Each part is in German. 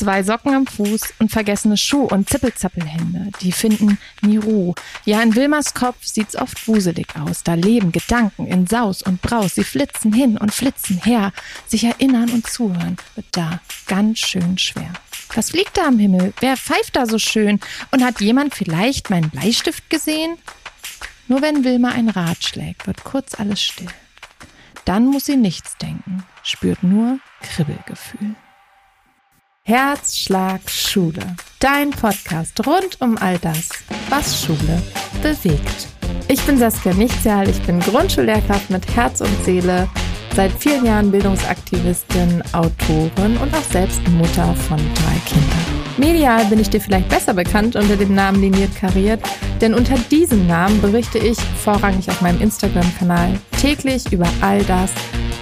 Zwei Socken am Fuß und vergessene Schuh- und Zippelzappelhände, die finden nie Ruhe. Ja, in Wilmers Kopf sieht's oft wuselig aus. Da leben Gedanken in Saus und Braus. Sie flitzen hin und flitzen her. Sich erinnern und zuhören wird da ganz schön schwer. Was fliegt da am Himmel? Wer pfeift da so schön? Und hat jemand vielleicht meinen Bleistift gesehen? Nur wenn Wilma ein Rad schlägt, wird kurz alles still. Dann muss sie nichts denken, spürt nur Kribbelgefühl. Herzschlag Schule. Dein Podcast rund um all das, was Schule bewegt. Ich bin Saskia Nichtsjahl, ich bin Grundschullehrkraft mit Herz und Seele, seit vielen Jahren Bildungsaktivistin, Autorin und auch selbst Mutter von drei Kindern. Medial bin ich dir vielleicht besser bekannt unter dem Namen Liniert Kariert, denn unter diesem Namen berichte ich vorrangig auf meinem Instagram-Kanal täglich über all das,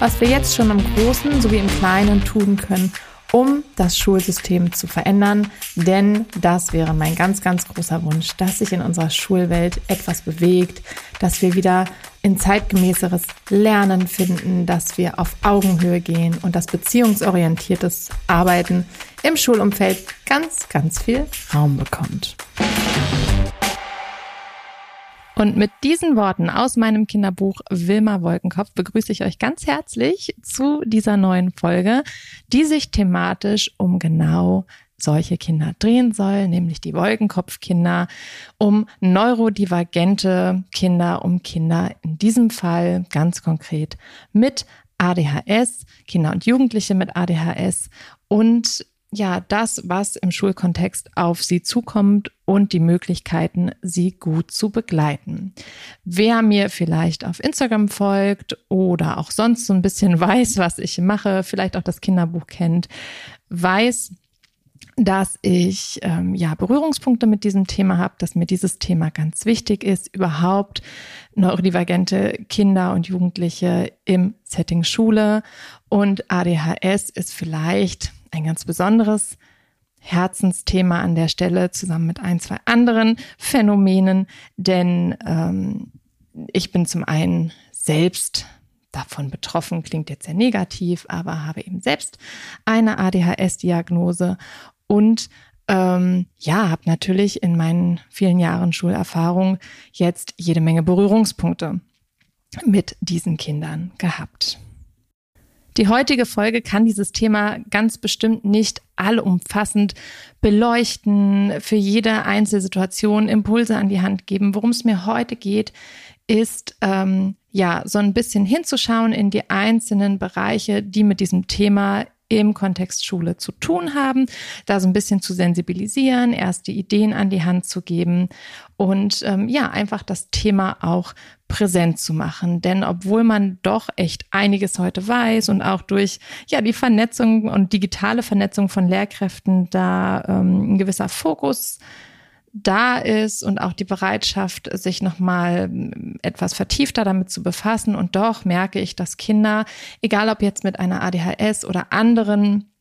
was wir jetzt schon im Großen sowie im Kleinen tun können, um das Schulsystem zu verändern. Denn das wäre mein ganz, ganz großer Wunsch, dass sich in unserer Schulwelt etwas bewegt, dass wir wieder in zeitgemäßeres Lernen finden, dass wir auf Augenhöhe gehen und das beziehungsorientiertes Arbeiten im Schulumfeld ganz, ganz viel Raum bekommt. Und mit diesen Worten aus meinem Kinderbuch Wilma Wolkenkopf begrüße ich euch ganz herzlich zu dieser neuen Folge, die sich thematisch um genau solche Kinder drehen soll, nämlich die Wolkenkopfkinder, um neurodivergente Kinder, um Kinder in diesem Fall ganz konkret mit ADHS, Kinder und Jugendliche mit ADHS und ja, das, was im Schulkontext auf sie zukommt und die Möglichkeiten, sie gut zu begleiten. Wer mir vielleicht auf Instagram folgt oder auch sonst so ein bisschen weiß, was ich mache, vielleicht auch das Kinderbuch kennt, weiß, dass ich ähm, ja Berührungspunkte mit diesem Thema habe, dass mir dieses Thema ganz wichtig ist, überhaupt neurodivergente Kinder und Jugendliche im Setting Schule und ADHS ist vielleicht ein ganz besonderes Herzensthema an der Stelle zusammen mit ein, zwei anderen Phänomenen, denn ähm, ich bin zum einen selbst davon betroffen, klingt jetzt sehr negativ, aber habe eben selbst eine ADHS-Diagnose und ähm, ja, habe natürlich in meinen vielen Jahren Schulerfahrung jetzt jede Menge Berührungspunkte mit diesen Kindern gehabt. Die heutige Folge kann dieses Thema ganz bestimmt nicht allumfassend beleuchten, für jede Einzelsituation Impulse an die Hand geben. Worum es mir heute geht, ist ähm, ja so ein bisschen hinzuschauen in die einzelnen Bereiche, die mit diesem Thema im Kontext Schule zu tun haben, da so ein bisschen zu sensibilisieren, erste Ideen an die Hand zu geben und ähm, ja, einfach das Thema auch präsent zu machen. Denn obwohl man doch echt einiges heute weiß und auch durch ja die Vernetzung und digitale Vernetzung von Lehrkräften da ähm, ein gewisser Fokus da ist und auch die Bereitschaft, sich nochmal etwas vertiefter damit zu befassen. Und doch merke ich, dass Kinder, egal ob jetzt mit einer ADHS oder anderen,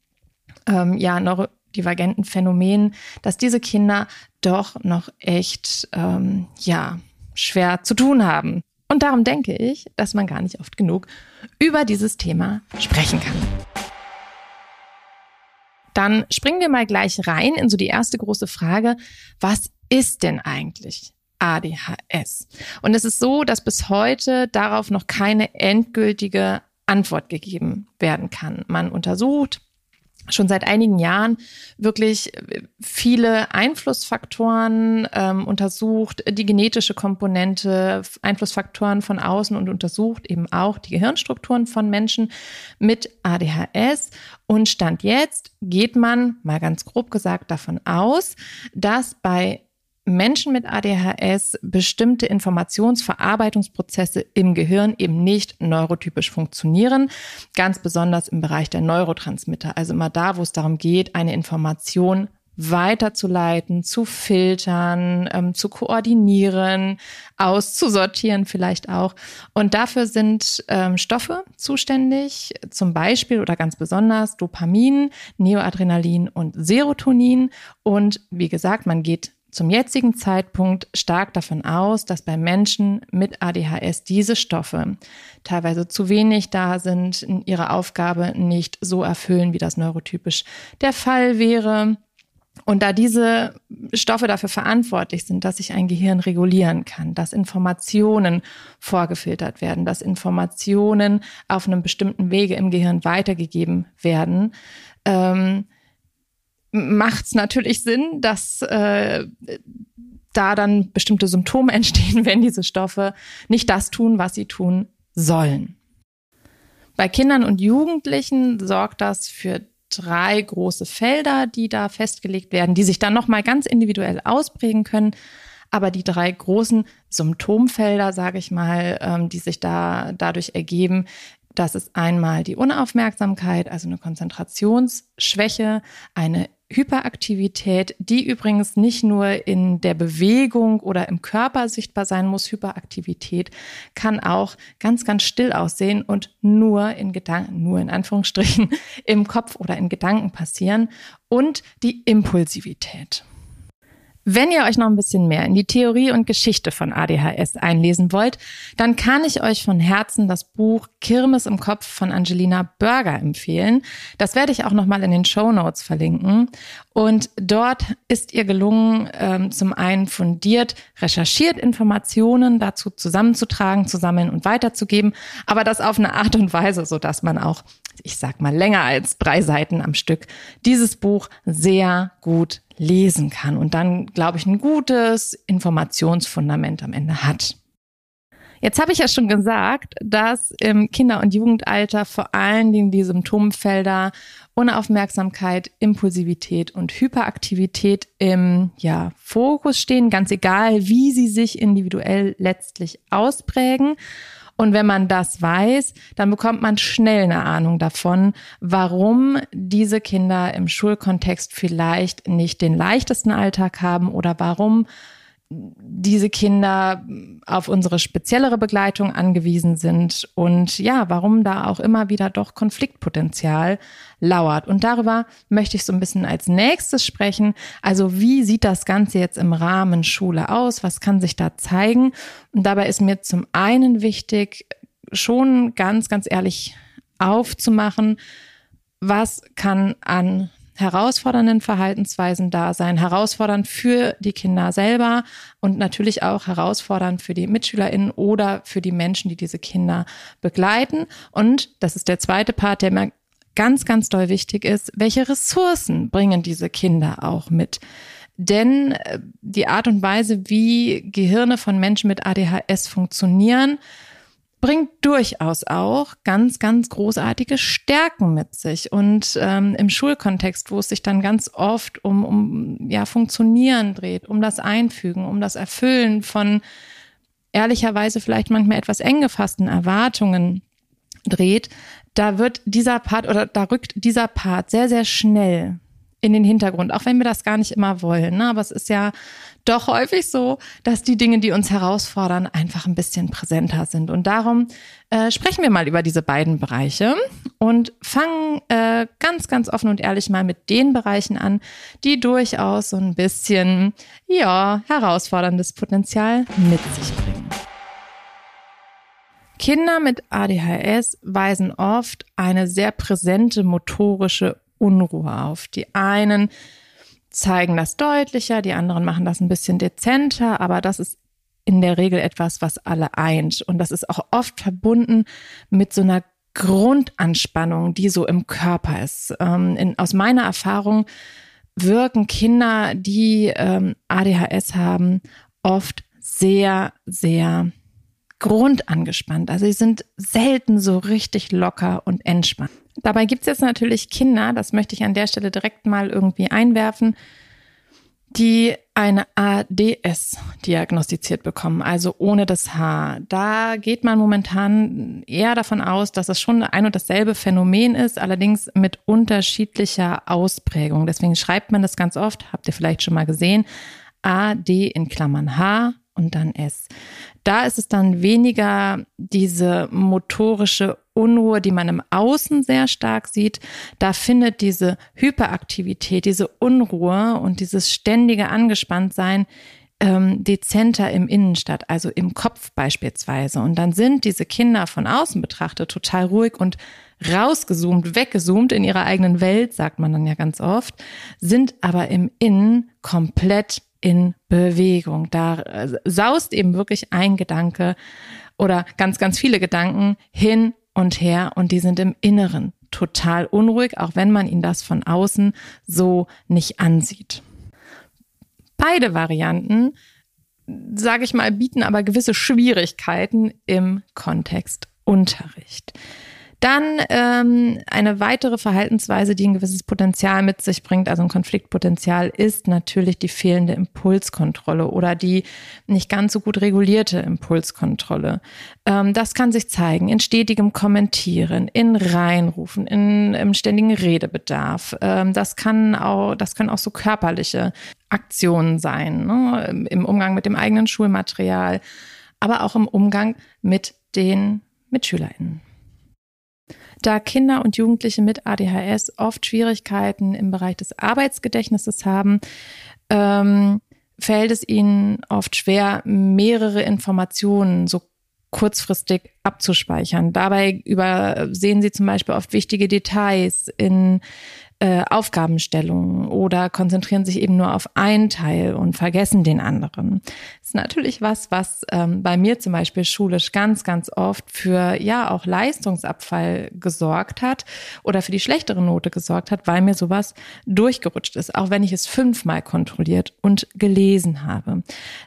ähm, ja, neurodivergenten Phänomenen, dass diese Kinder doch noch echt, ähm, ja, schwer zu tun haben. Und darum denke ich, dass man gar nicht oft genug über dieses Thema sprechen kann. Dann springen wir mal gleich rein in so die erste große Frage. Was ist denn eigentlich ADHS? Und es ist so, dass bis heute darauf noch keine endgültige Antwort gegeben werden kann. Man untersucht schon seit einigen Jahren wirklich viele Einflussfaktoren ähm, untersucht, die genetische Komponente, Einflussfaktoren von außen und untersucht eben auch die Gehirnstrukturen von Menschen mit ADHS. Und Stand jetzt geht man, mal ganz grob gesagt, davon aus, dass bei Menschen mit ADHS bestimmte Informationsverarbeitungsprozesse im Gehirn eben nicht neurotypisch funktionieren, ganz besonders im Bereich der Neurotransmitter, also immer da, wo es darum geht, eine Information weiterzuleiten, zu filtern, ähm, zu koordinieren, auszusortieren vielleicht auch. Und dafür sind ähm, Stoffe zuständig, zum Beispiel oder ganz besonders Dopamin, Neoadrenalin und Serotonin. Und wie gesagt, man geht zum jetzigen Zeitpunkt stark davon aus, dass bei Menschen mit ADHS diese Stoffe teilweise zu wenig da sind, ihre Aufgabe nicht so erfüllen, wie das neurotypisch der Fall wäre. Und da diese Stoffe dafür verantwortlich sind, dass sich ein Gehirn regulieren kann, dass Informationen vorgefiltert werden, dass Informationen auf einem bestimmten Wege im Gehirn weitergegeben werden, ähm, macht es natürlich Sinn, dass äh, da dann bestimmte Symptome entstehen, wenn diese Stoffe nicht das tun, was sie tun sollen. Bei Kindern und Jugendlichen sorgt das für drei große Felder, die da festgelegt werden, die sich dann nochmal ganz individuell ausprägen können. Aber die drei großen Symptomfelder, sage ich mal, ähm, die sich da dadurch ergeben, das ist einmal die Unaufmerksamkeit, also eine Konzentrationsschwäche, eine Hyperaktivität, die übrigens nicht nur in der Bewegung oder im Körper sichtbar sein muss. Hyperaktivität kann auch ganz, ganz still aussehen und nur in Gedanken, nur in Anführungsstrichen, im Kopf oder in Gedanken passieren. Und die Impulsivität. Wenn ihr euch noch ein bisschen mehr in die Theorie und Geschichte von ADHS einlesen wollt, dann kann ich euch von Herzen das Buch Kirmes im Kopf von Angelina Burger empfehlen. Das werde ich auch nochmal in den Show Notes verlinken. Und dort ist ihr gelungen, ähm, zum einen fundiert, recherchiert Informationen dazu zusammenzutragen, zu sammeln und weiterzugeben, aber das auf eine Art und Weise, so dass man auch ich sag mal länger als drei Seiten am Stück, dieses Buch sehr gut lesen kann und dann, glaube ich, ein gutes Informationsfundament am Ende hat. Jetzt habe ich ja schon gesagt, dass im Kinder- und Jugendalter vor allen Dingen die Symptomfelder Unaufmerksamkeit, Impulsivität und Hyperaktivität im ja, Fokus stehen, ganz egal, wie sie sich individuell letztlich ausprägen. Und wenn man das weiß, dann bekommt man schnell eine Ahnung davon, warum diese Kinder im Schulkontext vielleicht nicht den leichtesten Alltag haben oder warum diese Kinder auf unsere speziellere Begleitung angewiesen sind und ja, warum da auch immer wieder doch Konfliktpotenzial lauert. Und darüber möchte ich so ein bisschen als nächstes sprechen. Also wie sieht das Ganze jetzt im Rahmen Schule aus? Was kann sich da zeigen? Und dabei ist mir zum einen wichtig, schon ganz, ganz ehrlich aufzumachen, was kann an herausfordernden Verhaltensweisen da sein, herausfordernd für die Kinder selber und natürlich auch herausfordernd für die MitschülerInnen oder für die Menschen, die diese Kinder begleiten. Und das ist der zweite Part, der mir ganz, ganz doll wichtig ist. Welche Ressourcen bringen diese Kinder auch mit? Denn äh, die Art und Weise, wie Gehirne von Menschen mit ADHS funktionieren, bringt durchaus auch ganz, ganz großartige Stärken mit sich. Und ähm, im Schulkontext, wo es sich dann ganz oft um, um ja, Funktionieren dreht, um das Einfügen, um das Erfüllen von ehrlicherweise vielleicht manchmal etwas eng gefassten Erwartungen dreht, da wird dieser Part oder da rückt dieser Part sehr, sehr schnell in den Hintergrund, auch wenn wir das gar nicht immer wollen. Ne? Aber es ist ja doch häufig so, dass die Dinge, die uns herausfordern, einfach ein bisschen präsenter sind. Und darum äh, sprechen wir mal über diese beiden Bereiche und fangen äh, ganz, ganz offen und ehrlich mal mit den Bereichen an, die durchaus so ein bisschen, ja, herausforderndes Potenzial mit sich bringen. Kinder mit ADHS weisen oft eine sehr präsente motorische Unruhe auf. Die einen zeigen das deutlicher, die anderen machen das ein bisschen dezenter, aber das ist in der Regel etwas, was alle eint. Und das ist auch oft verbunden mit so einer Grundanspannung, die so im Körper ist. Ähm, in, aus meiner Erfahrung wirken Kinder, die ähm, ADHS haben, oft sehr, sehr grundangespannt. Also sie sind selten so richtig locker und entspannt. Dabei gibt es jetzt natürlich Kinder, das möchte ich an der Stelle direkt mal irgendwie einwerfen, die eine ADS diagnostiziert bekommen, also ohne das H. Da geht man momentan eher davon aus, dass es schon ein und dasselbe Phänomen ist, allerdings mit unterschiedlicher Ausprägung. Deswegen schreibt man das ganz oft, habt ihr vielleicht schon mal gesehen, AD in Klammern H und dann S. Da ist es dann weniger diese motorische Unruhe, die man im Außen sehr stark sieht. Da findet diese Hyperaktivität, diese Unruhe und dieses ständige Angespanntsein ähm, dezenter im Innen statt, also im Kopf beispielsweise. Und dann sind diese Kinder von außen betrachtet total ruhig und rausgezoomt, weggezoomt in ihrer eigenen Welt, sagt man dann ja ganz oft, sind aber im Innen komplett in Bewegung. Da äh, saust eben wirklich ein Gedanke oder ganz, ganz viele Gedanken hin und her und die sind im Inneren total unruhig, auch wenn man ihnen das von außen so nicht ansieht. Beide Varianten, sage ich mal, bieten aber gewisse Schwierigkeiten im Kontext Unterricht. Dann ähm, eine weitere Verhaltensweise, die ein gewisses Potenzial mit sich bringt, also ein Konfliktpotenzial, ist natürlich die fehlende Impulskontrolle oder die nicht ganz so gut regulierte Impulskontrolle. Ähm, das kann sich zeigen in stetigem Kommentieren, in Reinrufen, in im ständigen Redebedarf. Ähm, das kann auch, das können auch so körperliche Aktionen sein, ne? im Umgang mit dem eigenen Schulmaterial, aber auch im Umgang mit den MitschülerInnen. Da Kinder und Jugendliche mit ADHS oft Schwierigkeiten im Bereich des Arbeitsgedächtnisses haben, ähm, fällt es ihnen oft schwer, mehrere Informationen so kurzfristig abzuspeichern. Dabei übersehen sie zum Beispiel oft wichtige Details in äh, Aufgabenstellungen oder konzentrieren sich eben nur auf einen Teil und vergessen den anderen. Das ist natürlich was, was ähm, bei mir zum Beispiel schulisch ganz, ganz oft für ja auch Leistungsabfall gesorgt hat oder für die schlechtere Note gesorgt hat, weil mir sowas durchgerutscht ist, auch wenn ich es fünfmal kontrolliert und gelesen habe.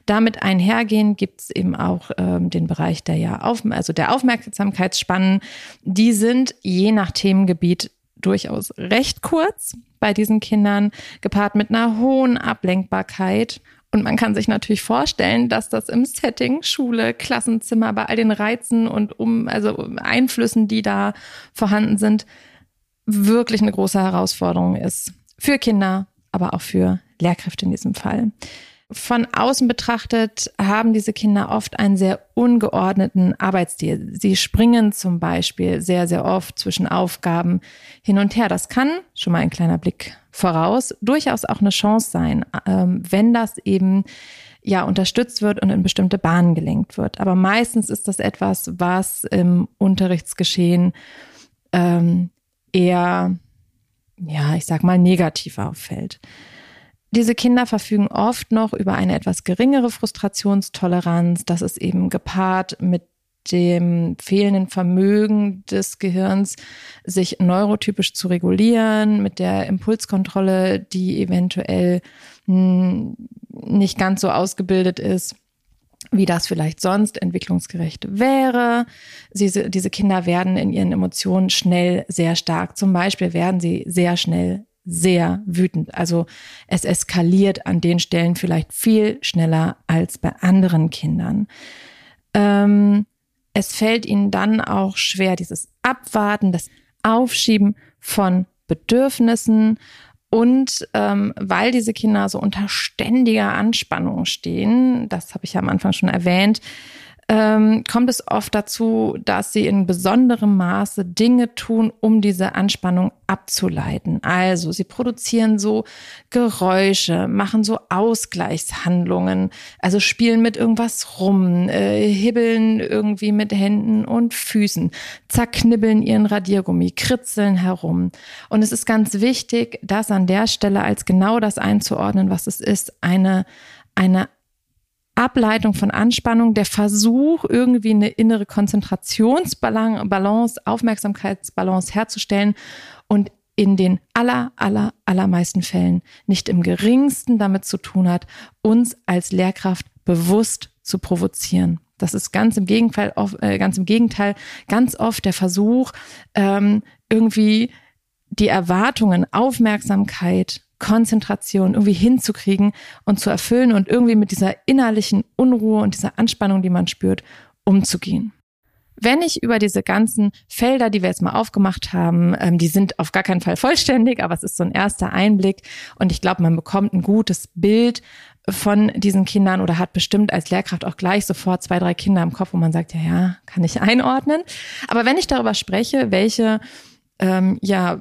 Damit einhergehend gibt es eben auch ähm, den Bereich der ja auf, also der Aufmerksamkeitsspannen. Die sind je nach Themengebiet durchaus recht kurz bei diesen Kindern, gepaart mit einer hohen Ablenkbarkeit. Und man kann sich natürlich vorstellen, dass das im Setting Schule, Klassenzimmer, bei all den Reizen und um, also Einflüssen, die da vorhanden sind, wirklich eine große Herausforderung ist. Für Kinder, aber auch für Lehrkräfte in diesem Fall. Von außen betrachtet haben diese Kinder oft einen sehr ungeordneten Arbeitsstil. Sie springen zum Beispiel sehr, sehr oft zwischen Aufgaben hin und her. Das kann, schon mal ein kleiner Blick voraus, durchaus auch eine Chance sein, ähm, wenn das eben ja unterstützt wird und in bestimmte Bahnen gelenkt wird. Aber meistens ist das etwas, was im Unterrichtsgeschehen ähm, eher, ja, ich sag mal, negativ auffällt. Diese Kinder verfügen oft noch über eine etwas geringere Frustrationstoleranz. Das ist eben gepaart mit dem fehlenden Vermögen des Gehirns, sich neurotypisch zu regulieren, mit der Impulskontrolle, die eventuell hm, nicht ganz so ausgebildet ist wie das vielleicht sonst entwicklungsgerecht wäre. Diese, diese Kinder werden in ihren Emotionen schnell sehr stark. Zum Beispiel werden sie sehr schnell sehr wütend. Also es eskaliert an den Stellen vielleicht viel schneller als bei anderen Kindern. Ähm, es fällt ihnen dann auch schwer, dieses Abwarten, das Aufschieben von Bedürfnissen und ähm, weil diese Kinder so unter ständiger Anspannung stehen, das habe ich ja am Anfang schon erwähnt, ähm, kommt es oft dazu, dass sie in besonderem Maße Dinge tun, um diese Anspannung abzuleiten. Also sie produzieren so Geräusche, machen so Ausgleichshandlungen, also spielen mit irgendwas rum, äh, hibbeln irgendwie mit Händen und Füßen, zerknibbeln ihren Radiergummi, kritzeln herum. Und es ist ganz wichtig, das an der Stelle als genau das einzuordnen, was es ist, eine eine Ableitung von Anspannung, der Versuch, irgendwie eine innere Konzentrationsbalance, Aufmerksamkeitsbalance herzustellen und in den aller, aller, allermeisten Fällen nicht im geringsten damit zu tun hat, uns als Lehrkraft bewusst zu provozieren. Das ist ganz im Gegenteil, äh, ganz im Gegenteil, ganz oft der Versuch, ähm, irgendwie die Erwartungen, Aufmerksamkeit Konzentration irgendwie hinzukriegen und zu erfüllen und irgendwie mit dieser innerlichen Unruhe und dieser Anspannung, die man spürt, umzugehen. Wenn ich über diese ganzen Felder, die wir jetzt mal aufgemacht haben, ähm, die sind auf gar keinen Fall vollständig, aber es ist so ein erster Einblick und ich glaube, man bekommt ein gutes Bild, von diesen Kindern oder hat bestimmt als Lehrkraft auch gleich sofort zwei, drei Kinder im Kopf, wo man sagt, ja, ja, kann ich einordnen. Aber wenn ich darüber spreche, welche ähm, ja,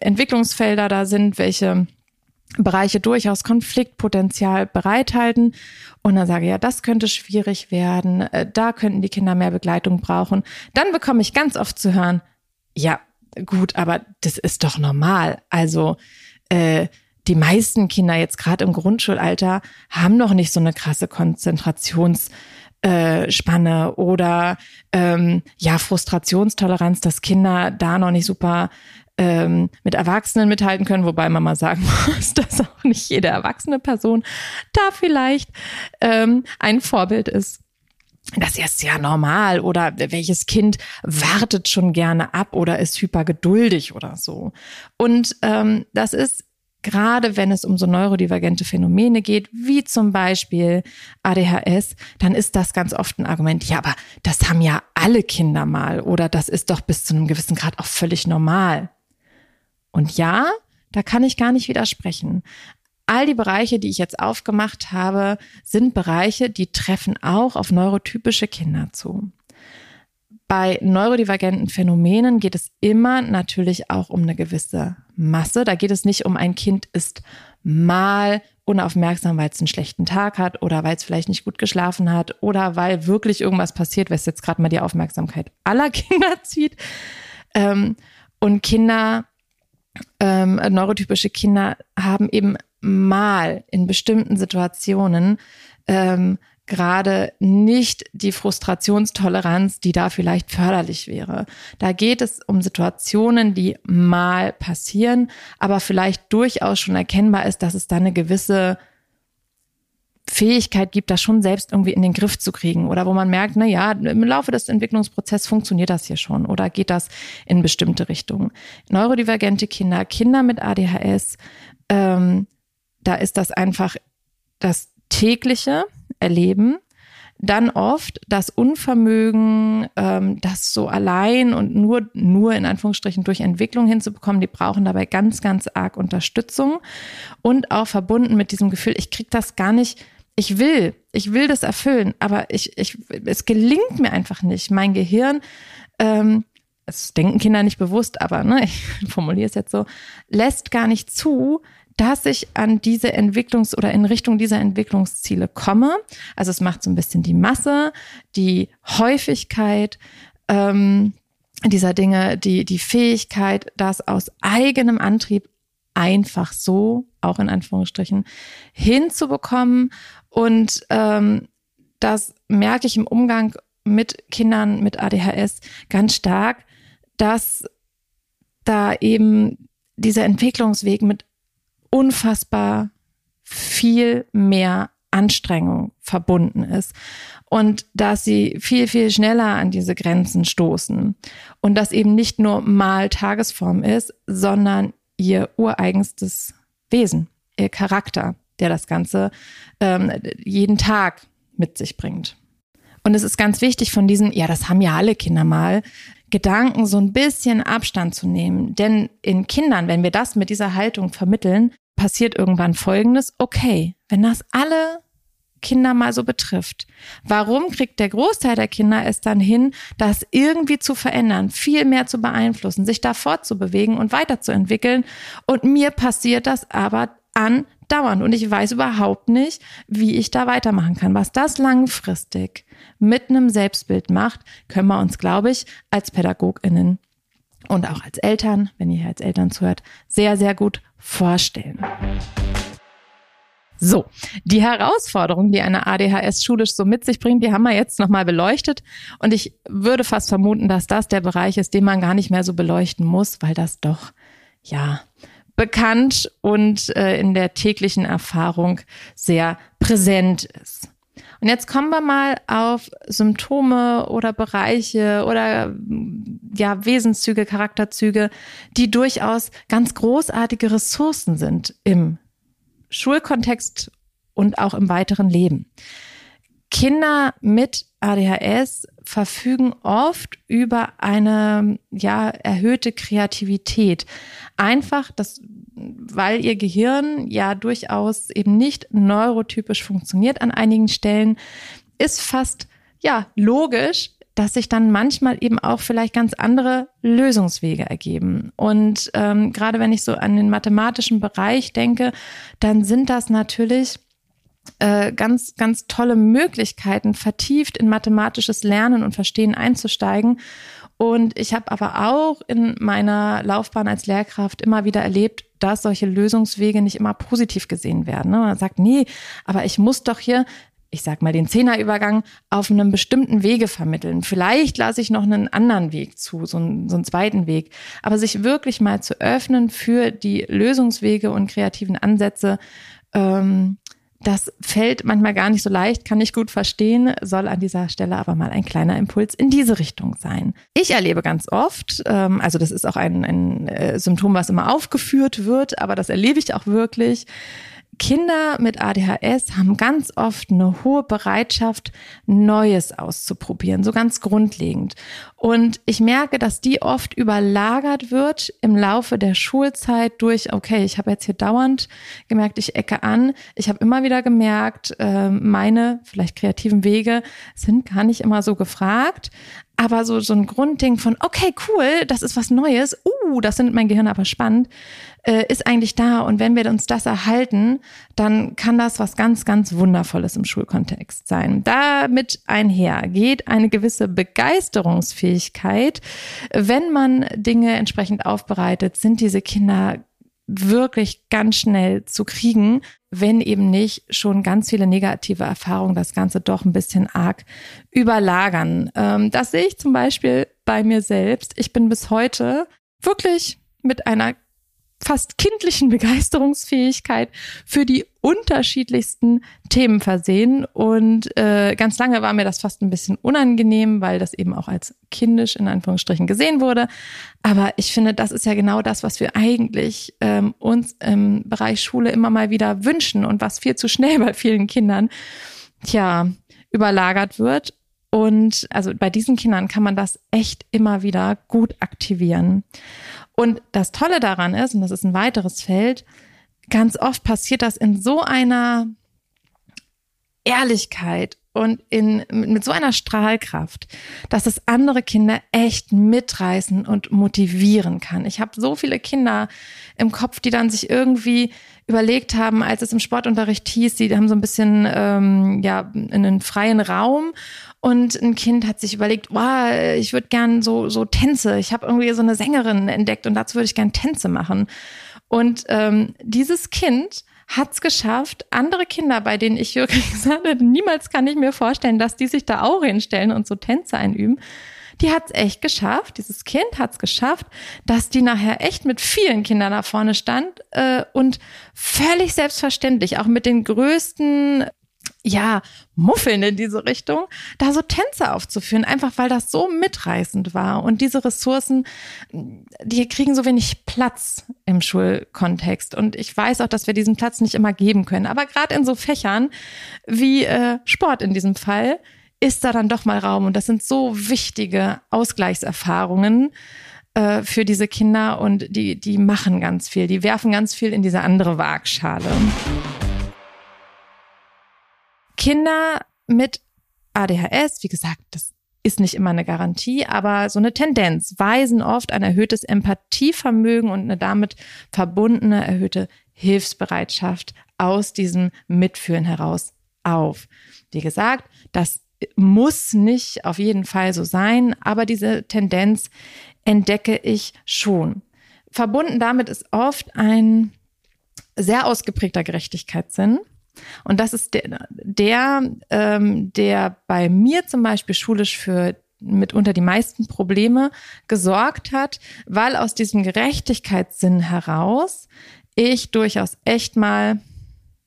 Entwicklungsfelder da sind, welche Bereiche durchaus Konfliktpotenzial bereithalten. Und dann sage, ja, das könnte schwierig werden, äh, da könnten die Kinder mehr Begleitung brauchen, dann bekomme ich ganz oft zu hören, ja, gut, aber das ist doch normal. Also äh, die meisten Kinder jetzt gerade im Grundschulalter haben noch nicht so eine krasse Konzentrations- äh, Spanne oder ähm, ja Frustrationstoleranz, dass Kinder da noch nicht super ähm, mit Erwachsenen mithalten können, wobei man mal sagen muss, dass auch nicht jede erwachsene Person da vielleicht ähm, ein Vorbild ist. Das ist ja normal oder welches Kind wartet schon gerne ab oder ist hypergeduldig oder so. Und ähm, das ist gerade wenn es um so neurodivergente Phänomene geht, wie zum Beispiel ADHS, dann ist das ganz oft ein Argument, ja, aber das haben ja alle Kinder mal oder das ist doch bis zu einem gewissen Grad auch völlig normal. Und ja, da kann ich gar nicht widersprechen. All die Bereiche, die ich jetzt aufgemacht habe, sind Bereiche, die treffen auch auf neurotypische Kinder zu. Bei neurodivergenten Phänomenen geht es immer natürlich auch um eine gewisse Masse. Da geht es nicht um ein Kind ist mal unaufmerksam, weil es einen schlechten Tag hat oder weil es vielleicht nicht gut geschlafen hat oder weil wirklich irgendwas passiert, was jetzt gerade mal die Aufmerksamkeit aller Kinder zieht. Ähm, und Kinder, ähm, neurotypische Kinder haben eben mal in bestimmten Situationen ähm, gerade nicht die Frustrationstoleranz, die da vielleicht förderlich wäre. Da geht es um Situationen, die mal passieren, aber vielleicht durchaus schon erkennbar ist, dass es da eine gewisse Fähigkeit gibt, das schon selbst irgendwie in den Griff zu kriegen oder wo man merkt, na ja, im Laufe des Entwicklungsprozesses funktioniert das hier schon oder geht das in bestimmte Richtungen. Neurodivergente Kinder, Kinder mit ADHS, ähm, da ist das einfach das tägliche, erleben, dann oft das Unvermögen, ähm, das so allein und nur, nur in Anführungsstrichen durch Entwicklung hinzubekommen, die brauchen dabei ganz, ganz arg Unterstützung und auch verbunden mit diesem Gefühl, ich krieg das gar nicht, ich will, ich will das erfüllen, aber ich, ich, es gelingt mir einfach nicht. Mein Gehirn, ähm, das denken Kinder nicht bewusst, aber ne, ich formuliere es jetzt so, lässt gar nicht zu, dass ich an diese Entwicklungs- oder in Richtung dieser Entwicklungsziele komme. Also es macht so ein bisschen die Masse, die Häufigkeit ähm, dieser Dinge, die, die Fähigkeit, das aus eigenem Antrieb einfach so, auch in Anführungsstrichen, hinzubekommen. Und ähm, das merke ich im Umgang mit Kindern mit ADHS ganz stark, dass da eben dieser Entwicklungsweg mit unfassbar viel mehr Anstrengung verbunden ist und dass sie viel, viel schneller an diese Grenzen stoßen und das eben nicht nur mal Tagesform ist, sondern ihr ureigenstes Wesen, ihr Charakter, der das Ganze ähm, jeden Tag mit sich bringt. Und es ist ganz wichtig von diesen, ja, das haben ja alle Kinder mal, Gedanken so ein bisschen Abstand zu nehmen. Denn in Kindern, wenn wir das mit dieser Haltung vermitteln, passiert irgendwann Folgendes. Okay, wenn das alle Kinder mal so betrifft. Warum kriegt der Großteil der Kinder es dann hin, das irgendwie zu verändern, viel mehr zu beeinflussen, sich da fortzubewegen und weiterzuentwickeln? Und mir passiert das aber andauernd und ich weiß überhaupt nicht, wie ich da weitermachen kann. Was das langfristig mit einem Selbstbild macht, können wir uns, glaube ich, als PädagogInnen und auch als Eltern, wenn ihr als Eltern zuhört, sehr, sehr gut vorstellen. So, die Herausforderungen, die eine ADHS schulisch so mit sich bringt, die haben wir jetzt nochmal beleuchtet. Und ich würde fast vermuten, dass das der Bereich ist, den man gar nicht mehr so beleuchten muss, weil das doch, ja, bekannt und äh, in der täglichen Erfahrung sehr präsent ist. Und jetzt kommen wir mal auf Symptome oder Bereiche oder ja Wesenszüge, Charakterzüge, die durchaus ganz großartige Ressourcen sind im Schulkontext und auch im weiteren Leben. Kinder mit ADHS verfügen oft über eine ja erhöhte Kreativität. Einfach, das weil ihr Gehirn ja durchaus eben nicht neurotypisch funktioniert an einigen Stellen, ist fast ja logisch, dass sich dann manchmal eben auch vielleicht ganz andere Lösungswege ergeben. Und ähm, gerade wenn ich so an den mathematischen Bereich denke, dann sind das natürlich äh, ganz, ganz tolle Möglichkeiten, vertieft in mathematisches Lernen und Verstehen einzusteigen. Und ich habe aber auch in meiner Laufbahn als Lehrkraft immer wieder erlebt, dass solche Lösungswege nicht immer positiv gesehen werden. Ne? Man sagt, nee, aber ich muss doch hier ich sag mal, den Zehnerübergang auf einem bestimmten Wege vermitteln. Vielleicht lasse ich noch einen anderen Weg zu, so einen, so einen zweiten Weg. Aber sich wirklich mal zu öffnen für die Lösungswege und kreativen Ansätze, ähm, das fällt manchmal gar nicht so leicht, kann ich gut verstehen, soll an dieser Stelle aber mal ein kleiner Impuls in diese Richtung sein. Ich erlebe ganz oft, ähm, also das ist auch ein, ein äh, Symptom, was immer aufgeführt wird, aber das erlebe ich auch wirklich, Kinder mit ADHS haben ganz oft eine hohe Bereitschaft, Neues auszuprobieren, so ganz grundlegend. Und ich merke, dass die oft überlagert wird im Laufe der Schulzeit durch, okay, ich habe jetzt hier dauernd gemerkt, ich ecke an. Ich habe immer wieder gemerkt, äh, meine vielleicht kreativen Wege sind gar nicht immer so gefragt. Aber so, so ein Grundding von, okay, cool, das ist was Neues, uh, das findet mein Gehirn aber spannend, äh, ist eigentlich da. Und wenn wir uns das erhalten, dann kann das was ganz, ganz Wundervolles im Schulkontext sein. Damit einher geht eine gewisse Begeisterungsfähigkeit. Wenn man Dinge entsprechend aufbereitet, sind diese Kinder wirklich ganz schnell zu kriegen, wenn eben nicht schon ganz viele negative Erfahrungen das Ganze doch ein bisschen arg überlagern. Ähm, das sehe ich zum Beispiel bei mir selbst. Ich bin bis heute wirklich mit einer fast kindlichen Begeisterungsfähigkeit für die unterschiedlichsten Themen versehen. Und äh, ganz lange war mir das fast ein bisschen unangenehm, weil das eben auch als kindisch in Anführungsstrichen gesehen wurde. Aber ich finde, das ist ja genau das, was wir eigentlich ähm, uns im Bereich Schule immer mal wieder wünschen und was viel zu schnell bei vielen Kindern, tja, überlagert wird. Und also bei diesen Kindern kann man das echt immer wieder gut aktivieren. Und das Tolle daran ist, und das ist ein weiteres Feld, ganz oft passiert das in so einer Ehrlichkeit und in, mit so einer Strahlkraft, dass es andere Kinder echt mitreißen und motivieren kann. Ich habe so viele Kinder im Kopf, die dann sich irgendwie überlegt haben, als es im Sportunterricht hieß, sie haben so ein bisschen ähm, ja in einen freien Raum und ein Kind hat sich überlegt, wow, ich würde gern so so Tänze. Ich habe irgendwie so eine Sängerin entdeckt und dazu würde ich gern Tänze machen. Und ähm, dieses Kind hat es geschafft, andere Kinder, bei denen ich wirklich gesagt habe, niemals kann ich mir vorstellen, dass die sich da auch hinstellen und so Tänze einüben, die hat es echt geschafft, dieses Kind hat es geschafft, dass die nachher echt mit vielen Kindern da vorne stand äh, und völlig selbstverständlich, auch mit den größten ja, Muffeln in diese Richtung, da so Tänze aufzuführen, einfach weil das so mitreißend war. Und diese Ressourcen, die kriegen so wenig Platz im Schulkontext. Und ich weiß auch, dass wir diesen Platz nicht immer geben können. Aber gerade in so Fächern wie äh, Sport in diesem Fall ist da dann doch mal Raum. Und das sind so wichtige Ausgleichserfahrungen äh, für diese Kinder und die, die machen ganz viel. Die werfen ganz viel in diese andere Waagschale. Kinder mit ADHS, wie gesagt, das ist nicht immer eine Garantie, aber so eine Tendenz weisen oft ein erhöhtes Empathievermögen und eine damit verbundene erhöhte Hilfsbereitschaft aus diesem Mitfühlen heraus auf. Wie gesagt, das muss nicht auf jeden Fall so sein, aber diese Tendenz entdecke ich schon. Verbunden damit ist oft ein sehr ausgeprägter Gerechtigkeitssinn und das ist der, der, ähm, der bei mir zum Beispiel schulisch für mitunter die meisten Probleme gesorgt hat, weil aus diesem Gerechtigkeitssinn heraus ich durchaus echt mal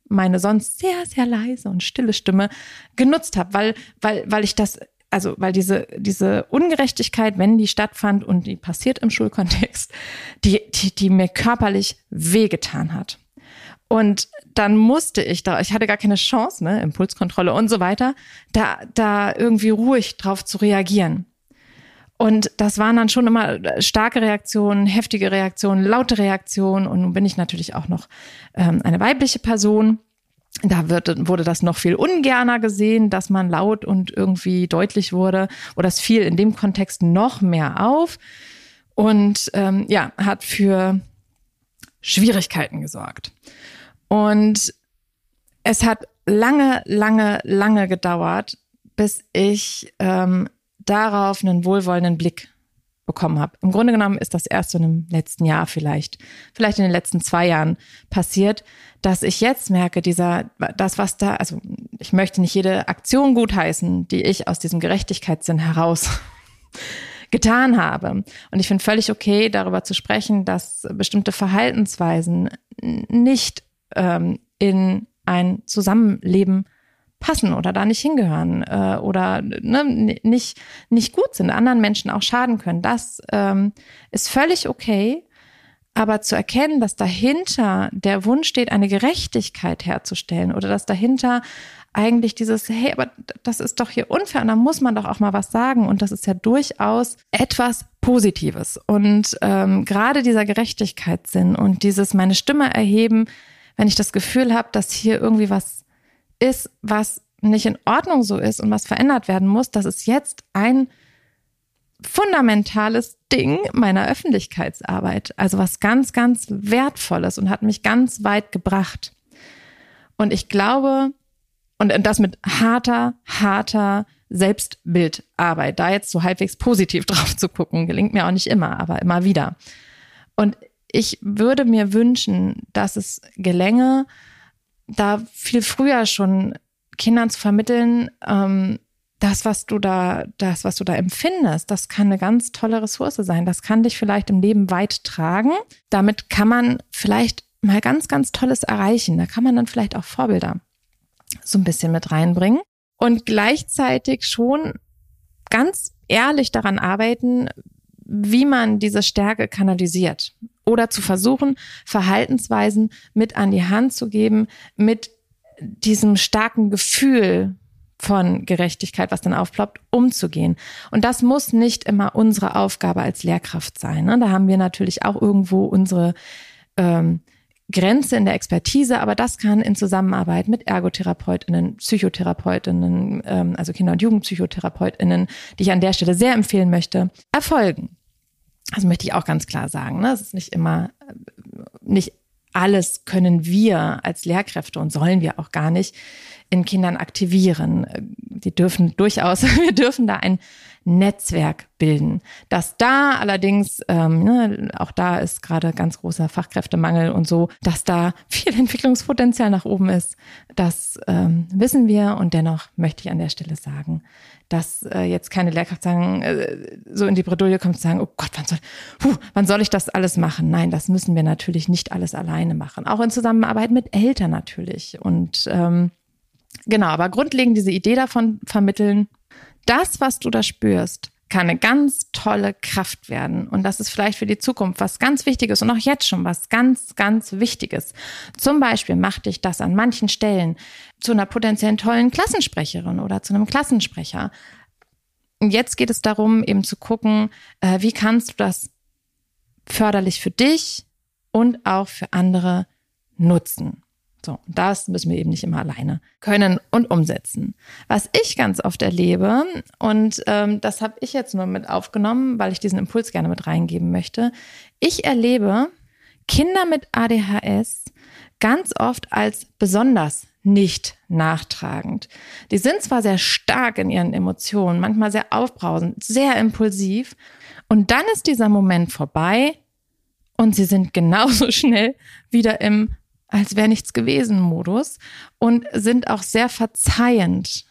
meine sonst sehr, sehr leise und stille Stimme genutzt habe, weil, weil, weil ich das, also weil diese, diese Ungerechtigkeit, wenn die stattfand und die passiert im Schulkontext, die, die, die mir körperlich wehgetan hat. Und dann musste ich da, ich hatte gar keine Chance, ne, Impulskontrolle und so weiter, da, da irgendwie ruhig drauf zu reagieren. Und das waren dann schon immer starke Reaktionen, heftige Reaktionen, laute Reaktionen. Und nun bin ich natürlich auch noch ähm, eine weibliche Person. Da wird, wurde das noch viel ungerner gesehen, dass man laut und irgendwie deutlich wurde. Oder es fiel in dem Kontext noch mehr auf. Und ähm, ja, hat für Schwierigkeiten gesorgt. Und es hat lange, lange, lange gedauert, bis ich ähm, darauf einen wohlwollenden Blick bekommen habe. Im Grunde genommen ist das erst so im letzten Jahr vielleicht, vielleicht in den letzten zwei Jahren passiert, dass ich jetzt merke, dieser, das, was da, also ich möchte nicht jede Aktion gutheißen, die ich aus diesem Gerechtigkeitssinn heraus getan habe. Und ich finde völlig okay, darüber zu sprechen, dass bestimmte Verhaltensweisen nicht ähm, in ein Zusammenleben passen oder da nicht hingehören äh, oder ne, nicht, nicht gut sind, anderen Menschen auch schaden können. Das ähm, ist völlig okay. Aber zu erkennen, dass dahinter der Wunsch steht, eine Gerechtigkeit herzustellen oder dass dahinter eigentlich dieses, hey, aber das ist doch hier unfair und da muss man doch auch mal was sagen. Und das ist ja durchaus etwas Positives. Und ähm, gerade dieser Gerechtigkeitssinn und dieses meine Stimme erheben, wenn ich das Gefühl habe, dass hier irgendwie was ist, was nicht in Ordnung so ist und was verändert werden muss, das ist jetzt ein fundamentales Ding meiner Öffentlichkeitsarbeit. Also was ganz, ganz wertvolles und hat mich ganz weit gebracht. Und ich glaube, und das mit harter, harter Selbstbildarbeit, da jetzt so halbwegs positiv drauf zu gucken, gelingt mir auch nicht immer, aber immer wieder. Und ich würde mir wünschen, dass es gelänge, da viel früher schon Kindern zu vermitteln, ähm, das, was du da, das, was du da empfindest, das kann eine ganz tolle Ressource sein. Das kann dich vielleicht im Leben weit tragen. Damit kann man vielleicht mal ganz, ganz Tolles erreichen. Da kann man dann vielleicht auch Vorbilder so ein bisschen mit reinbringen und gleichzeitig schon ganz ehrlich daran arbeiten, wie man diese Stärke kanalisiert oder zu versuchen, Verhaltensweisen mit an die Hand zu geben, mit diesem starken Gefühl von Gerechtigkeit, was dann aufploppt, umzugehen. Und das muss nicht immer unsere Aufgabe als Lehrkraft sein. Ne? Da haben wir natürlich auch irgendwo unsere ähm, Grenze in der Expertise, aber das kann in Zusammenarbeit mit Ergotherapeutinnen, Psychotherapeutinnen, ähm, also Kinder- und Jugendpsychotherapeutinnen, die ich an der Stelle sehr empfehlen möchte, erfolgen. Also möchte ich auch ganz klar sagen. Ne? Es ist nicht immer, äh, nicht alles können wir als Lehrkräfte und sollen wir auch gar nicht in Kindern aktivieren. Die dürfen durchaus, wir dürfen da ein Netzwerk bilden. Dass da allerdings, ähm, ne, auch da ist gerade ganz großer Fachkräftemangel und so, dass da viel Entwicklungspotenzial nach oben ist, das ähm, wissen wir und dennoch möchte ich an der Stelle sagen, dass äh, jetzt keine Lehrkraft sagen, äh, so in die Bredouille kommt zu sagen, oh Gott, wann soll, puh, wann soll ich das alles machen? Nein, das müssen wir natürlich nicht alles alleine machen. Auch in Zusammenarbeit mit Eltern natürlich. Und ähm, genau, aber grundlegend diese Idee davon vermitteln, das, was du da spürst, kann eine ganz tolle Kraft werden. Und das ist vielleicht für die Zukunft was ganz Wichtiges und auch jetzt schon was ganz, ganz Wichtiges. Zum Beispiel macht dich das an manchen Stellen zu einer potenziellen tollen Klassensprecherin oder zu einem Klassensprecher. Und jetzt geht es darum, eben zu gucken, äh, wie kannst du das förderlich für dich und auch für andere nutzen. So, das müssen wir eben nicht immer alleine können und umsetzen. Was ich ganz oft erlebe, und ähm, das habe ich jetzt nur mit aufgenommen, weil ich diesen Impuls gerne mit reingeben möchte, ich erlebe Kinder mit ADHS ganz oft als besonders nicht nachtragend. Die sind zwar sehr stark in ihren Emotionen, manchmal sehr aufbrausend, sehr impulsiv, und dann ist dieser Moment vorbei und sie sind genauso schnell wieder im als wäre nichts gewesen Modus und sind auch sehr verzeihend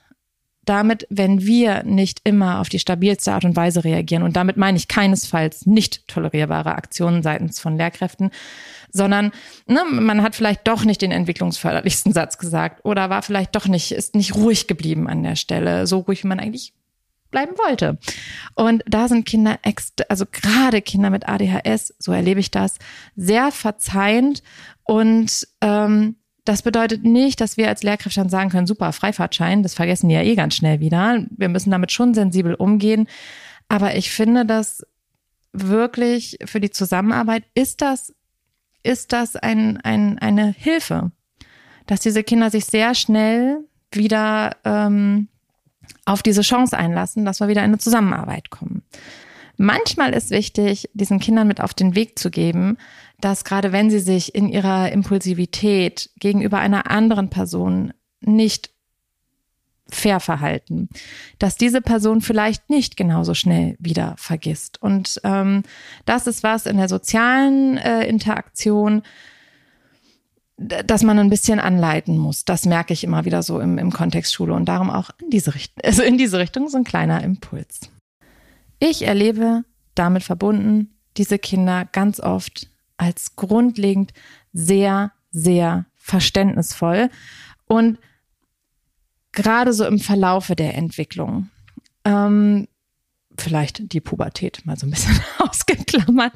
damit, wenn wir nicht immer auf die stabilste Art und Weise reagieren. Und damit meine ich keinesfalls nicht tolerierbare Aktionen seitens von Lehrkräften, sondern ne, man hat vielleicht doch nicht den entwicklungsförderlichsten Satz gesagt oder war vielleicht doch nicht, ist nicht ruhig geblieben an der Stelle, so ruhig, wie man eigentlich bleiben wollte. Und da sind Kinder, also gerade Kinder mit ADHS, so erlebe ich das, sehr verzeihend und ähm, das bedeutet nicht, dass wir als Lehrkräfte dann sagen können, super, Freifahrtschein, das vergessen die ja eh ganz schnell wieder. Wir müssen damit schon sensibel umgehen. Aber ich finde, dass wirklich für die Zusammenarbeit ist das, ist das ein, ein, eine Hilfe, dass diese Kinder sich sehr schnell wieder ähm, auf diese Chance einlassen, dass wir wieder in eine Zusammenarbeit kommen. Manchmal ist wichtig, diesen Kindern mit auf den Weg zu geben, dass gerade wenn sie sich in ihrer Impulsivität gegenüber einer anderen Person nicht fair verhalten, dass diese Person vielleicht nicht genauso schnell wieder vergisst. Und ähm, das ist was in der sozialen äh, Interaktion, dass man ein bisschen anleiten muss. Das merke ich immer wieder so im, im Kontext Schule und darum auch in diese Richtung, also in diese Richtung so ein kleiner Impuls. Ich erlebe damit verbunden diese Kinder ganz oft als grundlegend sehr, sehr verständnisvoll und gerade so im Verlaufe der Entwicklung. Ähm, vielleicht die Pubertät mal so ein bisschen ausgeklammert.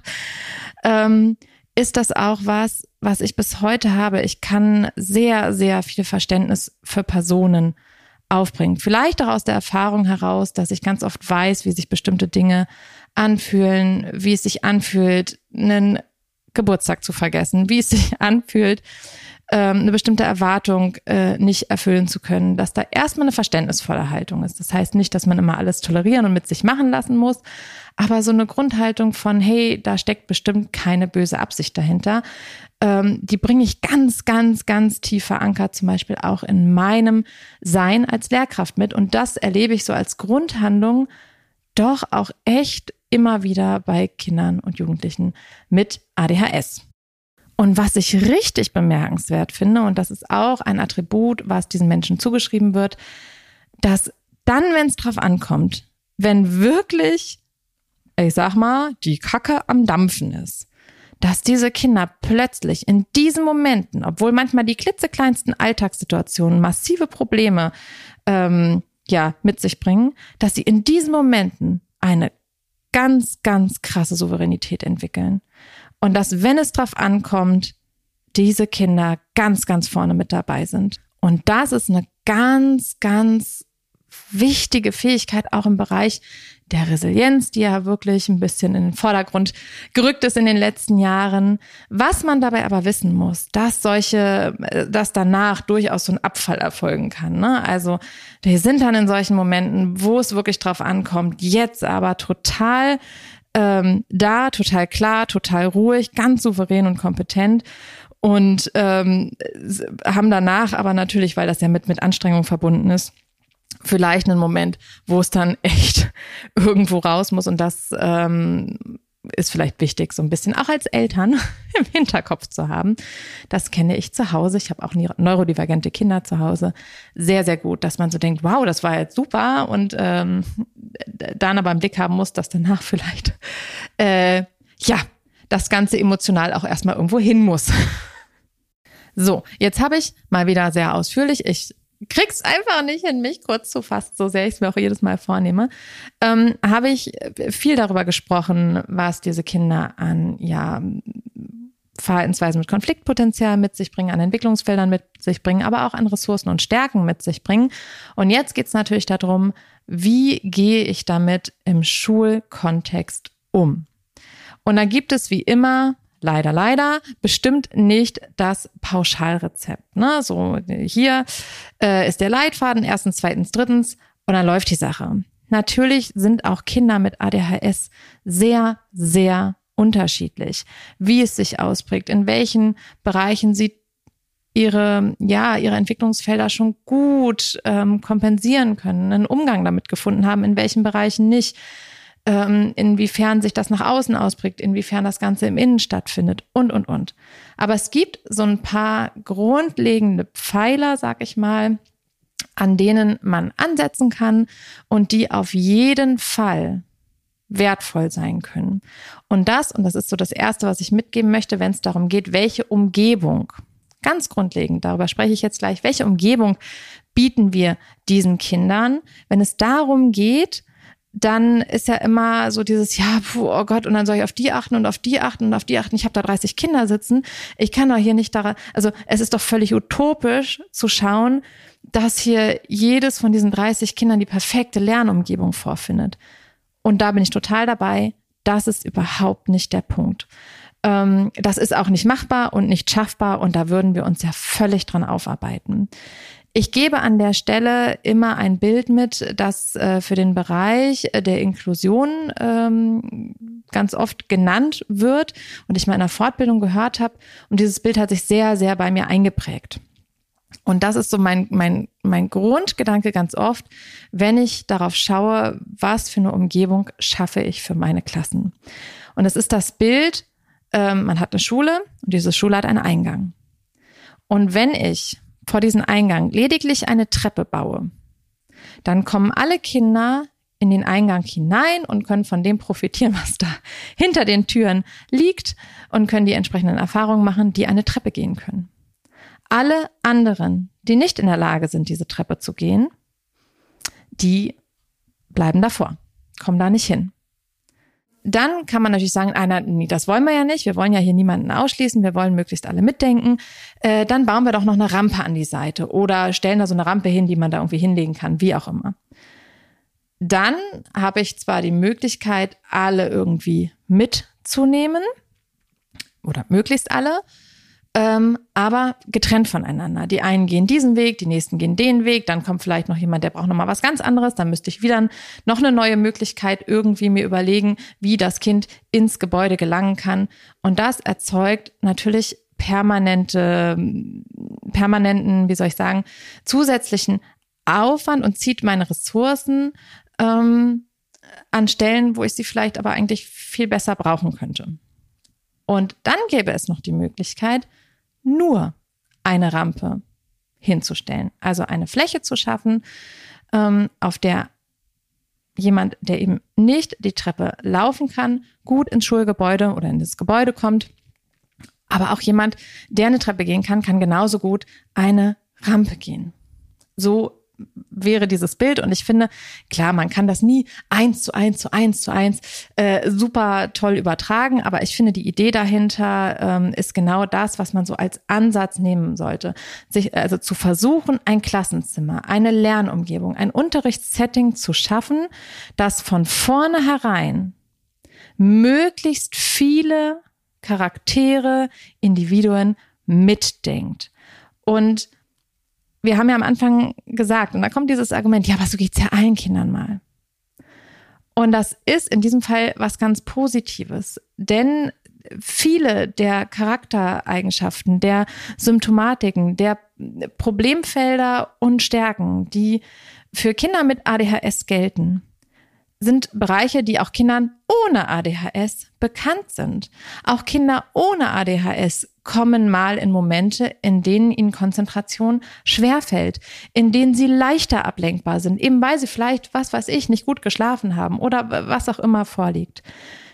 Ähm, ist das auch was, was ich bis heute habe. Ich kann sehr, sehr viel Verständnis für Personen aufbringen. Vielleicht auch aus der Erfahrung heraus, dass ich ganz oft weiß, wie sich bestimmte Dinge anfühlen, wie es sich anfühlt, einen Geburtstag zu vergessen, wie es sich anfühlt, ähm, eine bestimmte Erwartung äh, nicht erfüllen zu können, dass da erstmal eine verständnisvolle Haltung ist. Das heißt nicht, dass man immer alles tolerieren und mit sich machen lassen muss, aber so eine Grundhaltung von, hey, da steckt bestimmt keine böse Absicht dahinter, ähm, die bringe ich ganz, ganz, ganz tief verankert, zum Beispiel auch in meinem Sein als Lehrkraft mit. Und das erlebe ich so als Grundhandlung doch auch echt immer wieder bei Kindern und Jugendlichen mit ADHS. Und was ich richtig bemerkenswert finde, und das ist auch ein Attribut, was diesen Menschen zugeschrieben wird, dass dann, wenn es drauf ankommt, wenn wirklich, ich sag mal, die Kacke am Dampfen ist, dass diese Kinder plötzlich in diesen Momenten, obwohl manchmal die klitzekleinsten Alltagssituationen massive Probleme ähm, ja mit sich bringen, dass sie in diesen Momenten eine ganz, ganz krasse Souveränität entwickeln. Und dass, wenn es drauf ankommt, diese Kinder ganz, ganz vorne mit dabei sind. Und das ist eine ganz, ganz wichtige Fähigkeit auch im Bereich der Resilienz, die ja wirklich ein bisschen in den Vordergrund gerückt ist in den letzten Jahren. Was man dabei aber wissen muss, dass solche, dass danach durchaus so ein Abfall erfolgen kann. Ne? Also wir sind dann in solchen Momenten, wo es wirklich drauf ankommt, jetzt aber total ähm, da, total klar, total ruhig, ganz souverän und kompetent und ähm, haben danach aber natürlich, weil das ja mit mit Anstrengung verbunden ist, vielleicht einen Moment, wo es dann echt irgendwo raus muss und das ähm, ist vielleicht wichtig, so ein bisschen auch als Eltern im Hinterkopf zu haben. Das kenne ich zu Hause. Ich habe auch neurodivergente Kinder zu Hause. Sehr, sehr gut, dass man so denkt, wow, das war jetzt super und ähm, dann aber im Blick haben muss, dass danach vielleicht äh, ja das Ganze emotional auch erstmal irgendwo hin muss. So, jetzt habe ich mal wieder sehr ausführlich, ich krieg's einfach nicht hin, mich kurz zu fassen, so sehr ich es mir auch jedes Mal vornehme, ähm, habe ich viel darüber gesprochen, was diese Kinder an ja Verhaltensweisen mit Konfliktpotenzial mit sich bringen, an Entwicklungsfeldern mit sich bringen, aber auch an Ressourcen und Stärken mit sich bringen. Und jetzt geht's natürlich darum, wie gehe ich damit im Schulkontext um? Und da gibt es wie immer leider, leider bestimmt nicht das Pauschalrezept. Ne? So, hier äh, ist der Leitfaden, erstens, zweitens, drittens und dann läuft die Sache. Natürlich sind auch Kinder mit ADHS sehr, sehr unterschiedlich, wie es sich ausprägt, in welchen Bereichen sie ihre, ja, ihre Entwicklungsfelder schon gut ähm, kompensieren können, einen Umgang damit gefunden haben, in welchen Bereichen nicht ähm, inwiefern sich das nach außen ausprägt, inwiefern das Ganze im Innen stattfindet und, und, und. Aber es gibt so ein paar grundlegende Pfeiler, sag ich mal, an denen man ansetzen kann und die auf jeden Fall wertvoll sein können. Und das, und das ist so das Erste, was ich mitgeben möchte, wenn es darum geht, welche Umgebung, ganz grundlegend, darüber spreche ich jetzt gleich, welche Umgebung bieten wir diesen Kindern, wenn es darum geht, dann ist ja immer so dieses, ja, puh, oh Gott, und dann soll ich auf die achten und auf die achten und auf die achten. Ich habe da 30 Kinder sitzen. Ich kann doch hier nicht daran, also es ist doch völlig utopisch zu schauen, dass hier jedes von diesen 30 Kindern die perfekte Lernumgebung vorfindet. Und da bin ich total dabei. Das ist überhaupt nicht der Punkt. Ähm, das ist auch nicht machbar und nicht schaffbar und da würden wir uns ja völlig dran aufarbeiten. Ich gebe an der Stelle immer ein Bild mit, das äh, für den Bereich der Inklusion ähm, ganz oft genannt wird und ich mal in einer Fortbildung gehört habe. Und dieses Bild hat sich sehr, sehr bei mir eingeprägt. Und das ist so mein, mein, mein Grundgedanke ganz oft, wenn ich darauf schaue, was für eine Umgebung schaffe ich für meine Klassen. Und es ist das Bild, ähm, man hat eine Schule und diese Schule hat einen Eingang. Und wenn ich vor diesen Eingang lediglich eine Treppe baue, dann kommen alle Kinder in den Eingang hinein und können von dem profitieren, was da hinter den Türen liegt und können die entsprechenden Erfahrungen machen, die eine Treppe gehen können. Alle anderen, die nicht in der Lage sind, diese Treppe zu gehen, die bleiben davor, kommen da nicht hin dann kann man natürlich sagen, einer, nee, das wollen wir ja nicht, wir wollen ja hier niemanden ausschließen, wir wollen möglichst alle mitdenken. Äh, dann bauen wir doch noch eine Rampe an die Seite oder stellen da so eine Rampe hin, die man da irgendwie hinlegen kann, wie auch immer. Dann habe ich zwar die Möglichkeit, alle irgendwie mitzunehmen oder möglichst alle, ähm, aber getrennt voneinander. Die einen gehen diesen Weg, die nächsten gehen den Weg, dann kommt vielleicht noch jemand, der braucht noch mal was ganz anderes, dann müsste ich wieder noch eine neue Möglichkeit irgendwie mir überlegen, wie das Kind ins Gebäude gelangen kann. Und das erzeugt natürlich permanente, permanenten, wie soll ich sagen, zusätzlichen Aufwand und zieht meine Ressourcen ähm, an Stellen, wo ich sie vielleicht aber eigentlich viel besser brauchen könnte. Und dann gäbe es noch die Möglichkeit, nur eine Rampe hinzustellen. Also eine Fläche zu schaffen, ähm, auf der jemand, der eben nicht die Treppe laufen kann, gut ins Schulgebäude oder in das Gebäude kommt. Aber auch jemand, der eine Treppe gehen kann, kann genauso gut eine Rampe gehen. So wäre dieses Bild. Und ich finde, klar, man kann das nie eins zu eins zu eins zu eins äh, super toll übertragen, aber ich finde, die Idee dahinter ähm, ist genau das, was man so als Ansatz nehmen sollte. Sich also zu versuchen, ein Klassenzimmer, eine Lernumgebung, ein Unterrichtssetting zu schaffen, das von vornherein möglichst viele Charaktere, Individuen mitdenkt. Und wir haben ja am Anfang gesagt, und da kommt dieses Argument, ja, aber so geht's ja allen Kindern mal. Und das ist in diesem Fall was ganz Positives, denn viele der Charaktereigenschaften, der Symptomatiken, der Problemfelder und Stärken, die für Kinder mit ADHS gelten, sind Bereiche, die auch Kindern ohne ADHS bekannt sind. Auch Kinder ohne ADHS kommen mal in Momente, in denen ihnen Konzentration schwerfällt, in denen sie leichter ablenkbar sind, eben weil sie vielleicht, was weiß ich, nicht gut geschlafen haben oder was auch immer vorliegt.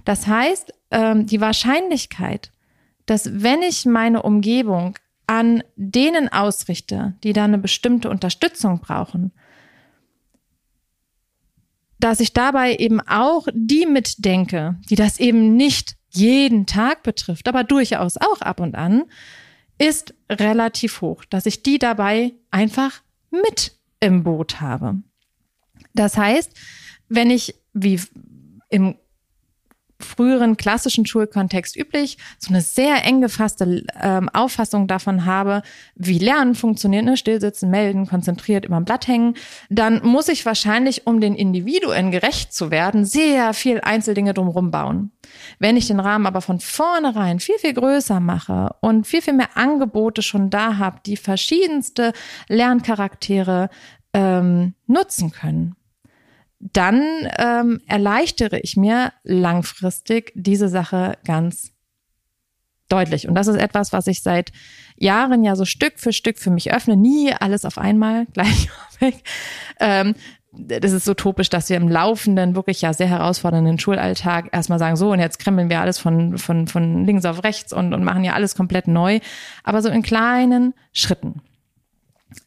Das heißt, ähm, die Wahrscheinlichkeit, dass wenn ich meine Umgebung an denen ausrichte, die da eine bestimmte Unterstützung brauchen, dass ich dabei eben auch die mitdenke, die das eben nicht jeden Tag betrifft, aber durchaus auch ab und an, ist relativ hoch, dass ich die dabei einfach mit im Boot habe. Das heißt, wenn ich wie im früheren klassischen Schulkontext üblich, so eine sehr eng gefasste ähm, Auffassung davon habe, wie Lernen funktioniert, ne? stillsitzen, melden, konzentriert über ein Blatt hängen, dann muss ich wahrscheinlich, um den Individuen gerecht zu werden, sehr viel Einzeldinge drumherum bauen. Wenn ich den Rahmen aber von vornherein viel, viel größer mache und viel, viel mehr Angebote schon da habe, die verschiedenste Lerncharaktere ähm, nutzen können, dann ähm, erleichtere ich mir langfristig diese Sache ganz deutlich. Und das ist etwas, was ich seit Jahren ja so Stück für Stück für mich öffne. Nie alles auf einmal gleich weg. Ähm, das ist utopisch, dass wir im laufenden, wirklich ja sehr herausfordernden Schulalltag erstmal sagen, so und jetzt kremmeln wir alles von, von, von links auf rechts und, und machen ja alles komplett neu. Aber so in kleinen Schritten.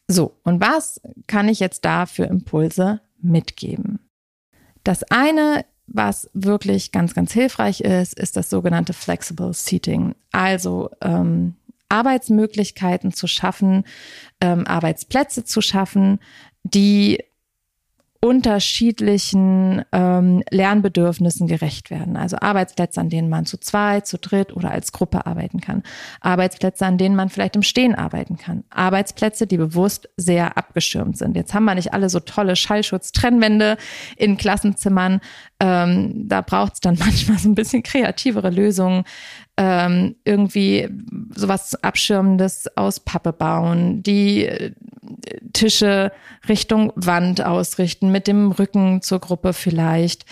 So, und was kann ich jetzt da für Impulse mitgeben? Das eine, was wirklich ganz, ganz hilfreich ist, ist das sogenannte Flexible Seating. Also ähm, Arbeitsmöglichkeiten zu schaffen, ähm, Arbeitsplätze zu schaffen, die unterschiedlichen ähm, Lernbedürfnissen gerecht werden. Also Arbeitsplätze, an denen man zu zweit, zu dritt oder als Gruppe arbeiten kann. Arbeitsplätze, an denen man vielleicht im Stehen arbeiten kann. Arbeitsplätze, die bewusst sehr abgeschirmt sind. Jetzt haben wir nicht alle so tolle Schallschutz-Trennwände in Klassenzimmern. Ähm, da braucht es dann manchmal so ein bisschen kreativere Lösungen. Ähm, irgendwie sowas Abschirmendes aus Pappe bauen, die äh, Tische Richtung Wand ausrichten, mit dem Rücken zur Gruppe vielleicht.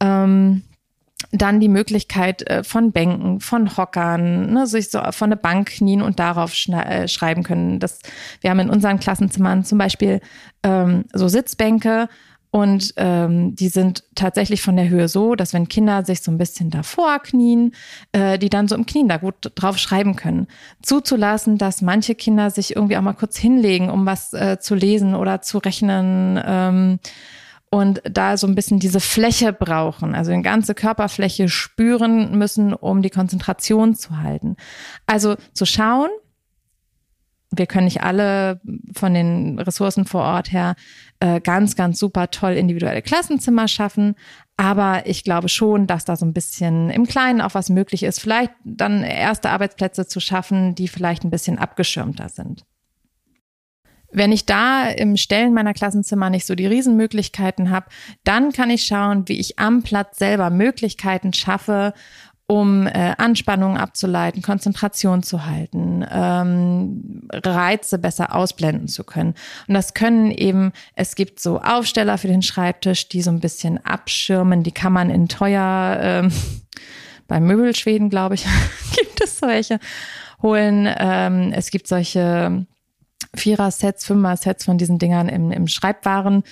Ähm, dann die Möglichkeit äh, von Bänken, von Hockern, ne, sich so von der Bank knien und darauf äh, schreiben können. Das, wir haben in unseren Klassenzimmern zum Beispiel ähm, so Sitzbänke und ähm, die sind tatsächlich von der Höhe so, dass wenn Kinder sich so ein bisschen davor knien, äh, die dann so im Knien da gut drauf schreiben können. Zuzulassen, dass manche Kinder sich irgendwie auch mal kurz hinlegen, um was äh, zu lesen oder zu rechnen. Ähm, und da so ein bisschen diese Fläche brauchen, also die ganze Körperfläche spüren müssen, um die Konzentration zu halten. Also zu schauen, wir können nicht alle von den Ressourcen vor Ort her äh, ganz, ganz super toll individuelle Klassenzimmer schaffen. Aber ich glaube schon, dass da so ein bisschen im Kleinen auch was möglich ist. Vielleicht dann erste Arbeitsplätze zu schaffen, die vielleicht ein bisschen abgeschirmter sind. Wenn ich da im Stellen meiner Klassenzimmer nicht so die Riesenmöglichkeiten habe, dann kann ich schauen, wie ich am Platz selber Möglichkeiten schaffe, um äh, Anspannung abzuleiten, Konzentration zu halten, ähm, Reize besser ausblenden zu können. Und das können eben, es gibt so Aufsteller für den Schreibtisch, die so ein bisschen abschirmen, die kann man in teuer, ähm, bei Möbelschweden, glaube ich, gibt es solche, holen. Ähm, es gibt solche Vierer-Sets, Fünfer-Sets von diesen Dingern im, im Schreibwaren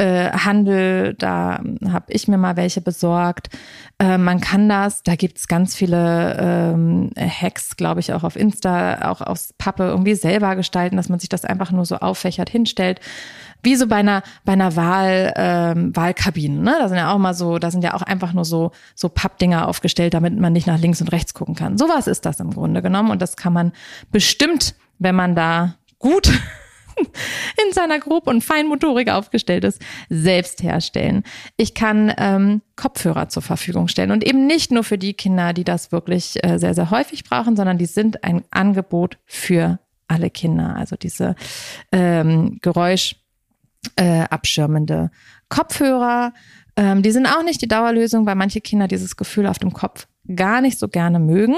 äh, Handel, da habe ich mir mal welche besorgt. Äh, man kann das, da gibt's ganz viele ähm, Hacks, glaube ich, auch auf Insta, auch aus Pappe irgendwie selber gestalten, dass man sich das einfach nur so auffächert, hinstellt. Wie so bei einer, bei einer Wahl, ähm, Wahlkabine, ne? Da sind ja auch mal so, da sind ja auch einfach nur so, so Pappdinger aufgestellt, damit man nicht nach links und rechts gucken kann. Sowas ist das im Grunde genommen. Und das kann man bestimmt, wenn man da gut in seiner grob und Feinmotorik aufgestellt ist, selbst herstellen. Ich kann ähm, Kopfhörer zur Verfügung stellen und eben nicht nur für die Kinder, die das wirklich äh, sehr, sehr häufig brauchen, sondern die sind ein Angebot für alle Kinder. Also diese ähm, Geräusch äh, Kopfhörer. Ähm, die sind auch nicht die Dauerlösung, weil manche Kinder dieses Gefühl auf dem Kopf gar nicht so gerne mögen.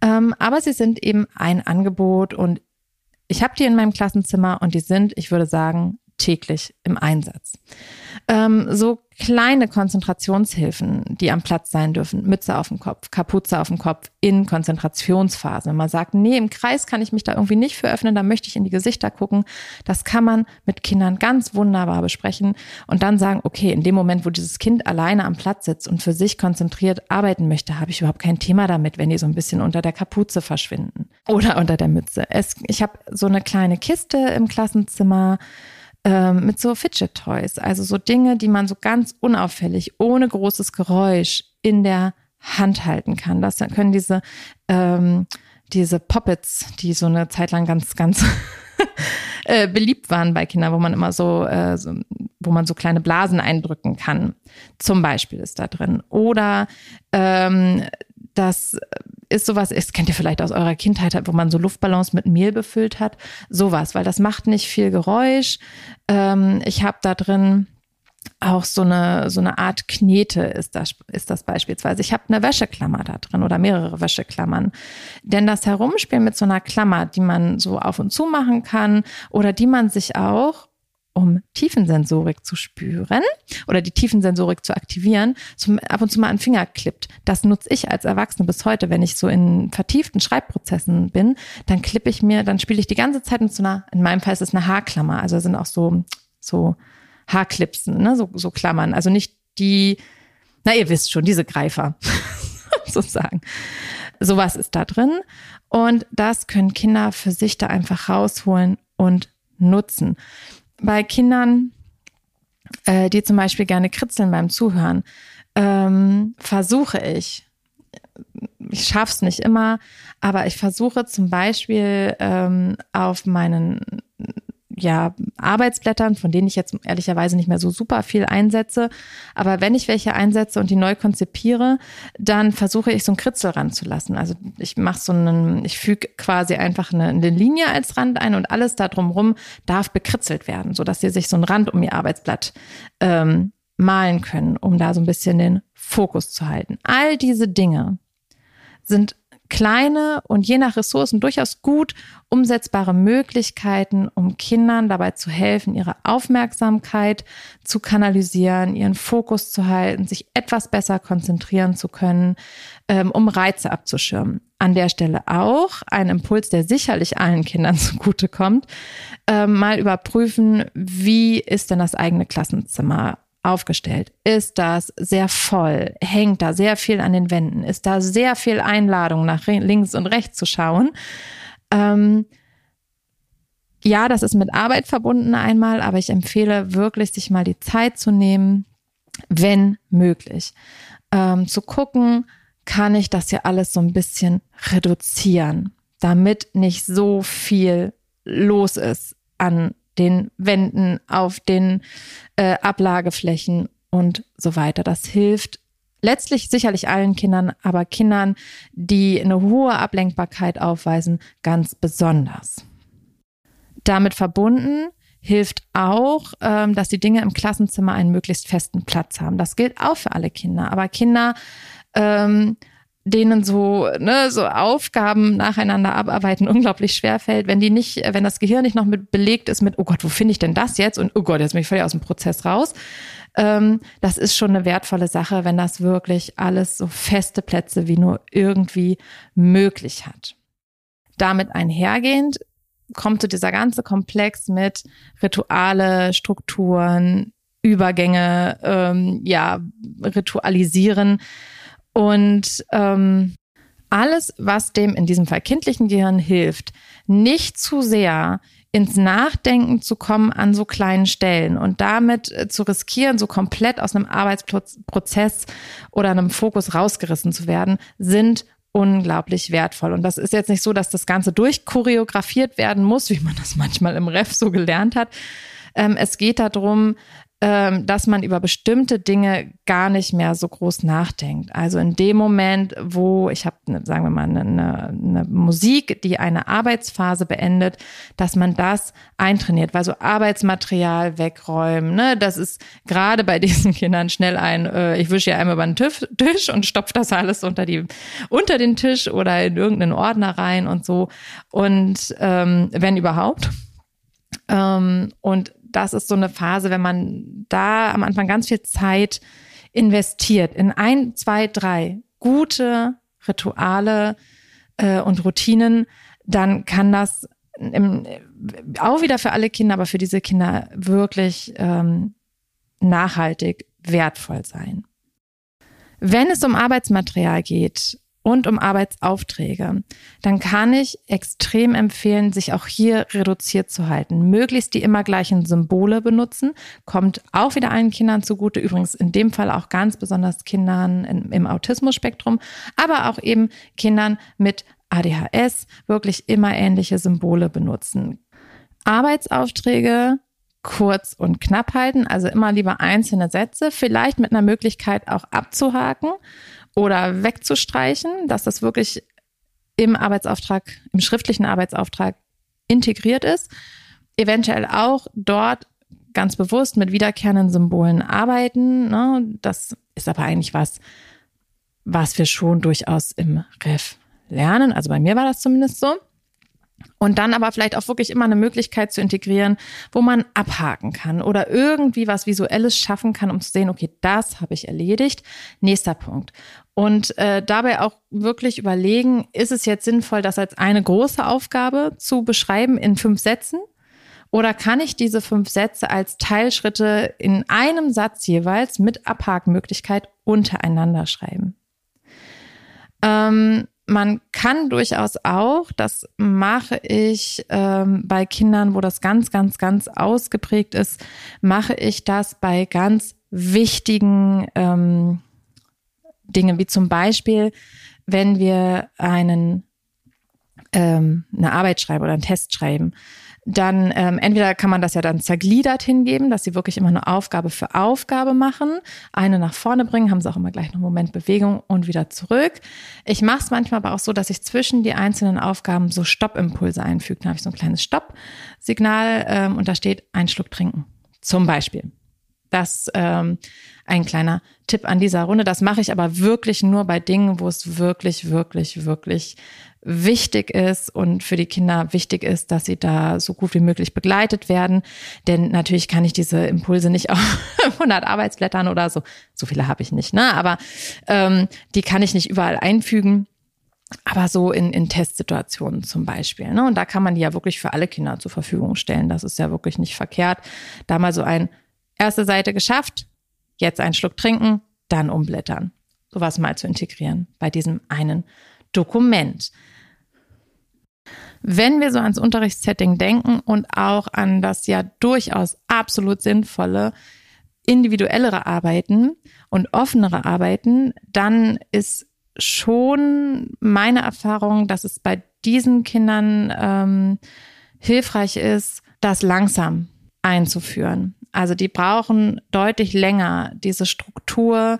Ähm, aber sie sind eben ein Angebot und ich habe die in meinem Klassenzimmer und die sind, ich würde sagen, täglich im Einsatz. Ähm, so kleine Konzentrationshilfen, die am Platz sein dürfen, Mütze auf dem Kopf, Kapuze auf dem Kopf in Konzentrationsphasen. Wenn man sagt, nee, im Kreis kann ich mich da irgendwie nicht für öffnen, da möchte ich in die Gesichter gucken, das kann man mit Kindern ganz wunderbar besprechen und dann sagen, okay, in dem Moment, wo dieses Kind alleine am Platz sitzt und für sich konzentriert arbeiten möchte, habe ich überhaupt kein Thema damit, wenn die so ein bisschen unter der Kapuze verschwinden oder unter der Mütze. Es, ich habe so eine kleine Kiste im Klassenzimmer, ähm, mit so Fidget Toys, also so Dinge, die man so ganz unauffällig, ohne großes Geräusch in der Hand halten kann. Das können diese, ähm, diese Poppets, die so eine Zeit lang ganz, ganz äh, beliebt waren bei Kindern, wo man immer so, äh, so, wo man so kleine Blasen eindrücken kann. Zum Beispiel ist da drin. Oder ähm, das ist sowas, das kennt ihr vielleicht aus eurer Kindheit, wo man so Luftballons mit Mehl befüllt hat. Sowas, weil das macht nicht viel Geräusch. Ähm, ich habe da drin auch so eine so eine Art Knete ist das ist das beispielsweise. Ich habe eine Wäscheklammer da drin oder mehrere Wäscheklammern. Denn das Herumspielen mit so einer Klammer, die man so auf und zu machen kann oder die man sich auch um Tiefensensorik zu spüren oder die Tiefensensorik zu aktivieren, zum, ab und zu mal einen Finger klippt. Das nutze ich als Erwachsene bis heute, wenn ich so in vertieften Schreibprozessen bin, dann klippe ich mir, dann spiele ich die ganze Zeit mit so einer, in meinem Fall ist es eine Haarklammer, also sind auch so, so Haarklipsen, ne, so, so Klammern, also nicht die, na ihr wisst schon, diese Greifer sozusagen. Sowas ist da drin. Und das können Kinder für sich da einfach rausholen und nutzen bei Kindern, äh, die zum Beispiel gerne kritzeln beim Zuhören, ähm, versuche ich, ich schaff's nicht immer, aber ich versuche zum Beispiel ähm, auf meinen ja, Arbeitsblättern, von denen ich jetzt ehrlicherweise nicht mehr so super viel einsetze. Aber wenn ich welche einsetze und die neu konzipiere, dann versuche ich so ein Kritzel ranzulassen. Also ich mache so einen, ich füge quasi einfach eine, eine, Linie als Rand ein und alles da drumherum darf bekritzelt werden, sodass sie sich so einen Rand um ihr Arbeitsblatt ähm, malen können, um da so ein bisschen den Fokus zu halten. All diese Dinge sind kleine und je nach Ressourcen durchaus gut umsetzbare Möglichkeiten, um Kindern dabei zu helfen, ihre Aufmerksamkeit zu kanalisieren, ihren Fokus zu halten, sich etwas besser konzentrieren zu können, ähm, um Reize abzuschirmen. An der Stelle auch ein Impuls, der sicherlich allen Kindern zugutekommt, ähm, mal überprüfen, wie ist denn das eigene Klassenzimmer aufgestellt? Ist das sehr voll? Hängt da sehr viel an den Wänden? Ist da sehr viel Einladung nach links und rechts zu schauen? Ähm, ja, das ist mit Arbeit verbunden einmal, aber ich empfehle wirklich, sich mal die Zeit zu nehmen, wenn möglich, ähm, zu gucken, kann ich das hier alles so ein bisschen reduzieren, damit nicht so viel los ist an den Wänden, auf den äh, Ablageflächen und so weiter. Das hilft letztlich sicherlich allen Kindern, aber Kindern, die eine hohe Ablenkbarkeit aufweisen, ganz besonders. Damit verbunden hilft auch, ähm, dass die Dinge im Klassenzimmer einen möglichst festen Platz haben. Das gilt auch für alle Kinder, aber Kinder ähm, denen so, ne, so Aufgaben nacheinander abarbeiten unglaublich schwer fällt, wenn die nicht, wenn das Gehirn nicht noch mit belegt ist mit, oh Gott, wo finde ich denn das jetzt? Und oh Gott, jetzt bin ich völlig aus dem Prozess raus. Ähm, das ist schon eine wertvolle Sache, wenn das wirklich alles so feste Plätze wie nur irgendwie möglich hat. Damit einhergehend kommt so dieser ganze Komplex mit Rituale, Strukturen, Übergänge, ähm, ja, ritualisieren und ähm, alles, was dem in diesem Fall kindlichen Gehirn hilft, nicht zu sehr ins Nachdenken zu kommen an so kleinen Stellen und damit äh, zu riskieren, so komplett aus einem Arbeitsprozess oder einem Fokus rausgerissen zu werden, sind unglaublich wertvoll. Und das ist jetzt nicht so, dass das Ganze durchchoreografiert werden muss, wie man das manchmal im Ref so gelernt hat. Ähm, es geht darum, dass man über bestimmte Dinge gar nicht mehr so groß nachdenkt. Also in dem Moment, wo ich habe, ne, sagen wir mal, eine, eine Musik, die eine Arbeitsphase beendet, dass man das eintrainiert, weil so Arbeitsmaterial wegräumen, ne, das ist gerade bei diesen Kindern schnell ein, äh, ich wische ja einmal über den Tisch und stopfe das alles unter die unter den Tisch oder in irgendeinen Ordner rein und so und ähm, wenn überhaupt. Ähm, und das ist so eine Phase, wenn man da am Anfang ganz viel Zeit investiert in ein, zwei, drei gute Rituale äh, und Routinen, dann kann das im, auch wieder für alle Kinder, aber für diese Kinder wirklich ähm, nachhaltig wertvoll sein. Wenn es um Arbeitsmaterial geht, und um Arbeitsaufträge, dann kann ich extrem empfehlen, sich auch hier reduziert zu halten. Möglichst die immer gleichen Symbole benutzen, kommt auch wieder allen Kindern zugute, übrigens in dem Fall auch ganz besonders Kindern im Autismus-Spektrum, aber auch eben Kindern mit ADHS wirklich immer ähnliche Symbole benutzen. Arbeitsaufträge kurz und knapp halten, also immer lieber einzelne Sätze, vielleicht mit einer Möglichkeit auch abzuhaken oder wegzustreichen, dass das wirklich im Arbeitsauftrag, im schriftlichen Arbeitsauftrag integriert ist. Eventuell auch dort ganz bewusst mit wiederkehrenden Symbolen arbeiten. Ne? Das ist aber eigentlich was, was wir schon durchaus im Ref lernen. Also bei mir war das zumindest so. Und dann aber vielleicht auch wirklich immer eine Möglichkeit zu integrieren, wo man abhaken kann oder irgendwie was Visuelles schaffen kann, um zu sehen, okay, das habe ich erledigt. Nächster Punkt. Und äh, dabei auch wirklich überlegen, ist es jetzt sinnvoll, das als eine große Aufgabe zu beschreiben in fünf Sätzen? Oder kann ich diese fünf Sätze als Teilschritte in einem Satz jeweils mit Abhakenmöglichkeit untereinander schreiben? Ähm, man kann durchaus auch, das mache ich ähm, bei Kindern, wo das ganz, ganz, ganz ausgeprägt ist, mache ich das bei ganz wichtigen ähm, Dinge, wie zum Beispiel, wenn wir einen ähm, eine Arbeit schreiben oder einen Test schreiben, dann ähm, entweder kann man das ja dann zergliedert hingeben, dass sie wirklich immer eine Aufgabe für Aufgabe machen, eine nach vorne bringen, haben sie auch immer gleich einen Moment Bewegung und wieder zurück. Ich mache es manchmal aber auch so, dass ich zwischen die einzelnen Aufgaben so Stoppimpulse einfüge. Dann habe ich so ein kleines Stopp-Signal ähm, und da steht ein Schluck trinken. Zum Beispiel. Das ähm, ein kleiner Tipp an dieser Runde. Das mache ich aber wirklich nur bei Dingen, wo es wirklich, wirklich, wirklich wichtig ist und für die Kinder wichtig ist, dass sie da so gut wie möglich begleitet werden. Denn natürlich kann ich diese Impulse nicht auf 100 Arbeitsblättern oder so, so viele habe ich nicht, ne? aber ähm, die kann ich nicht überall einfügen. Aber so in, in Testsituationen zum Beispiel. Ne? Und da kann man die ja wirklich für alle Kinder zur Verfügung stellen. Das ist ja wirklich nicht verkehrt. Da mal so ein erste Seite geschafft, jetzt einen Schluck trinken, dann umblättern. Sowas mal zu integrieren bei diesem einen Dokument. Wenn wir so ans Unterrichtssetting denken und auch an das ja durchaus absolut sinnvolle individuellere Arbeiten und offenere Arbeiten, dann ist schon meine Erfahrung, dass es bei diesen Kindern ähm, hilfreich ist, das langsam einzuführen. Also die brauchen deutlich länger diese Struktur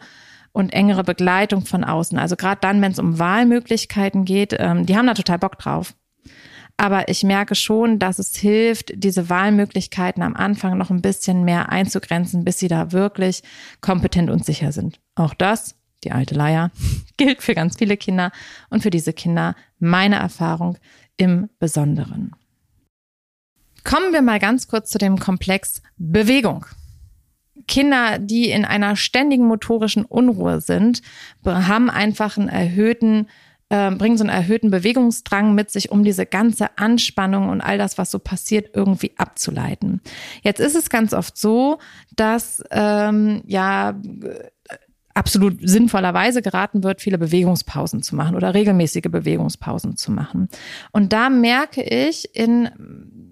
und engere Begleitung von außen. Also gerade dann, wenn es um Wahlmöglichkeiten geht, ähm, die haben da total Bock drauf. Aber ich merke schon, dass es hilft, diese Wahlmöglichkeiten am Anfang noch ein bisschen mehr einzugrenzen, bis sie da wirklich kompetent und sicher sind. Auch das, die alte Leier, gilt für ganz viele Kinder und für diese Kinder meine Erfahrung im Besonderen. Kommen wir mal ganz kurz zu dem Komplex Bewegung. Kinder, die in einer ständigen motorischen Unruhe sind, haben einfach einen erhöhten äh, bringen so einen erhöhten Bewegungsdrang mit sich, um diese ganze Anspannung und all das, was so passiert, irgendwie abzuleiten. Jetzt ist es ganz oft so, dass ähm, ja absolut sinnvollerweise geraten wird, viele Bewegungspausen zu machen oder regelmäßige Bewegungspausen zu machen. Und da merke ich in,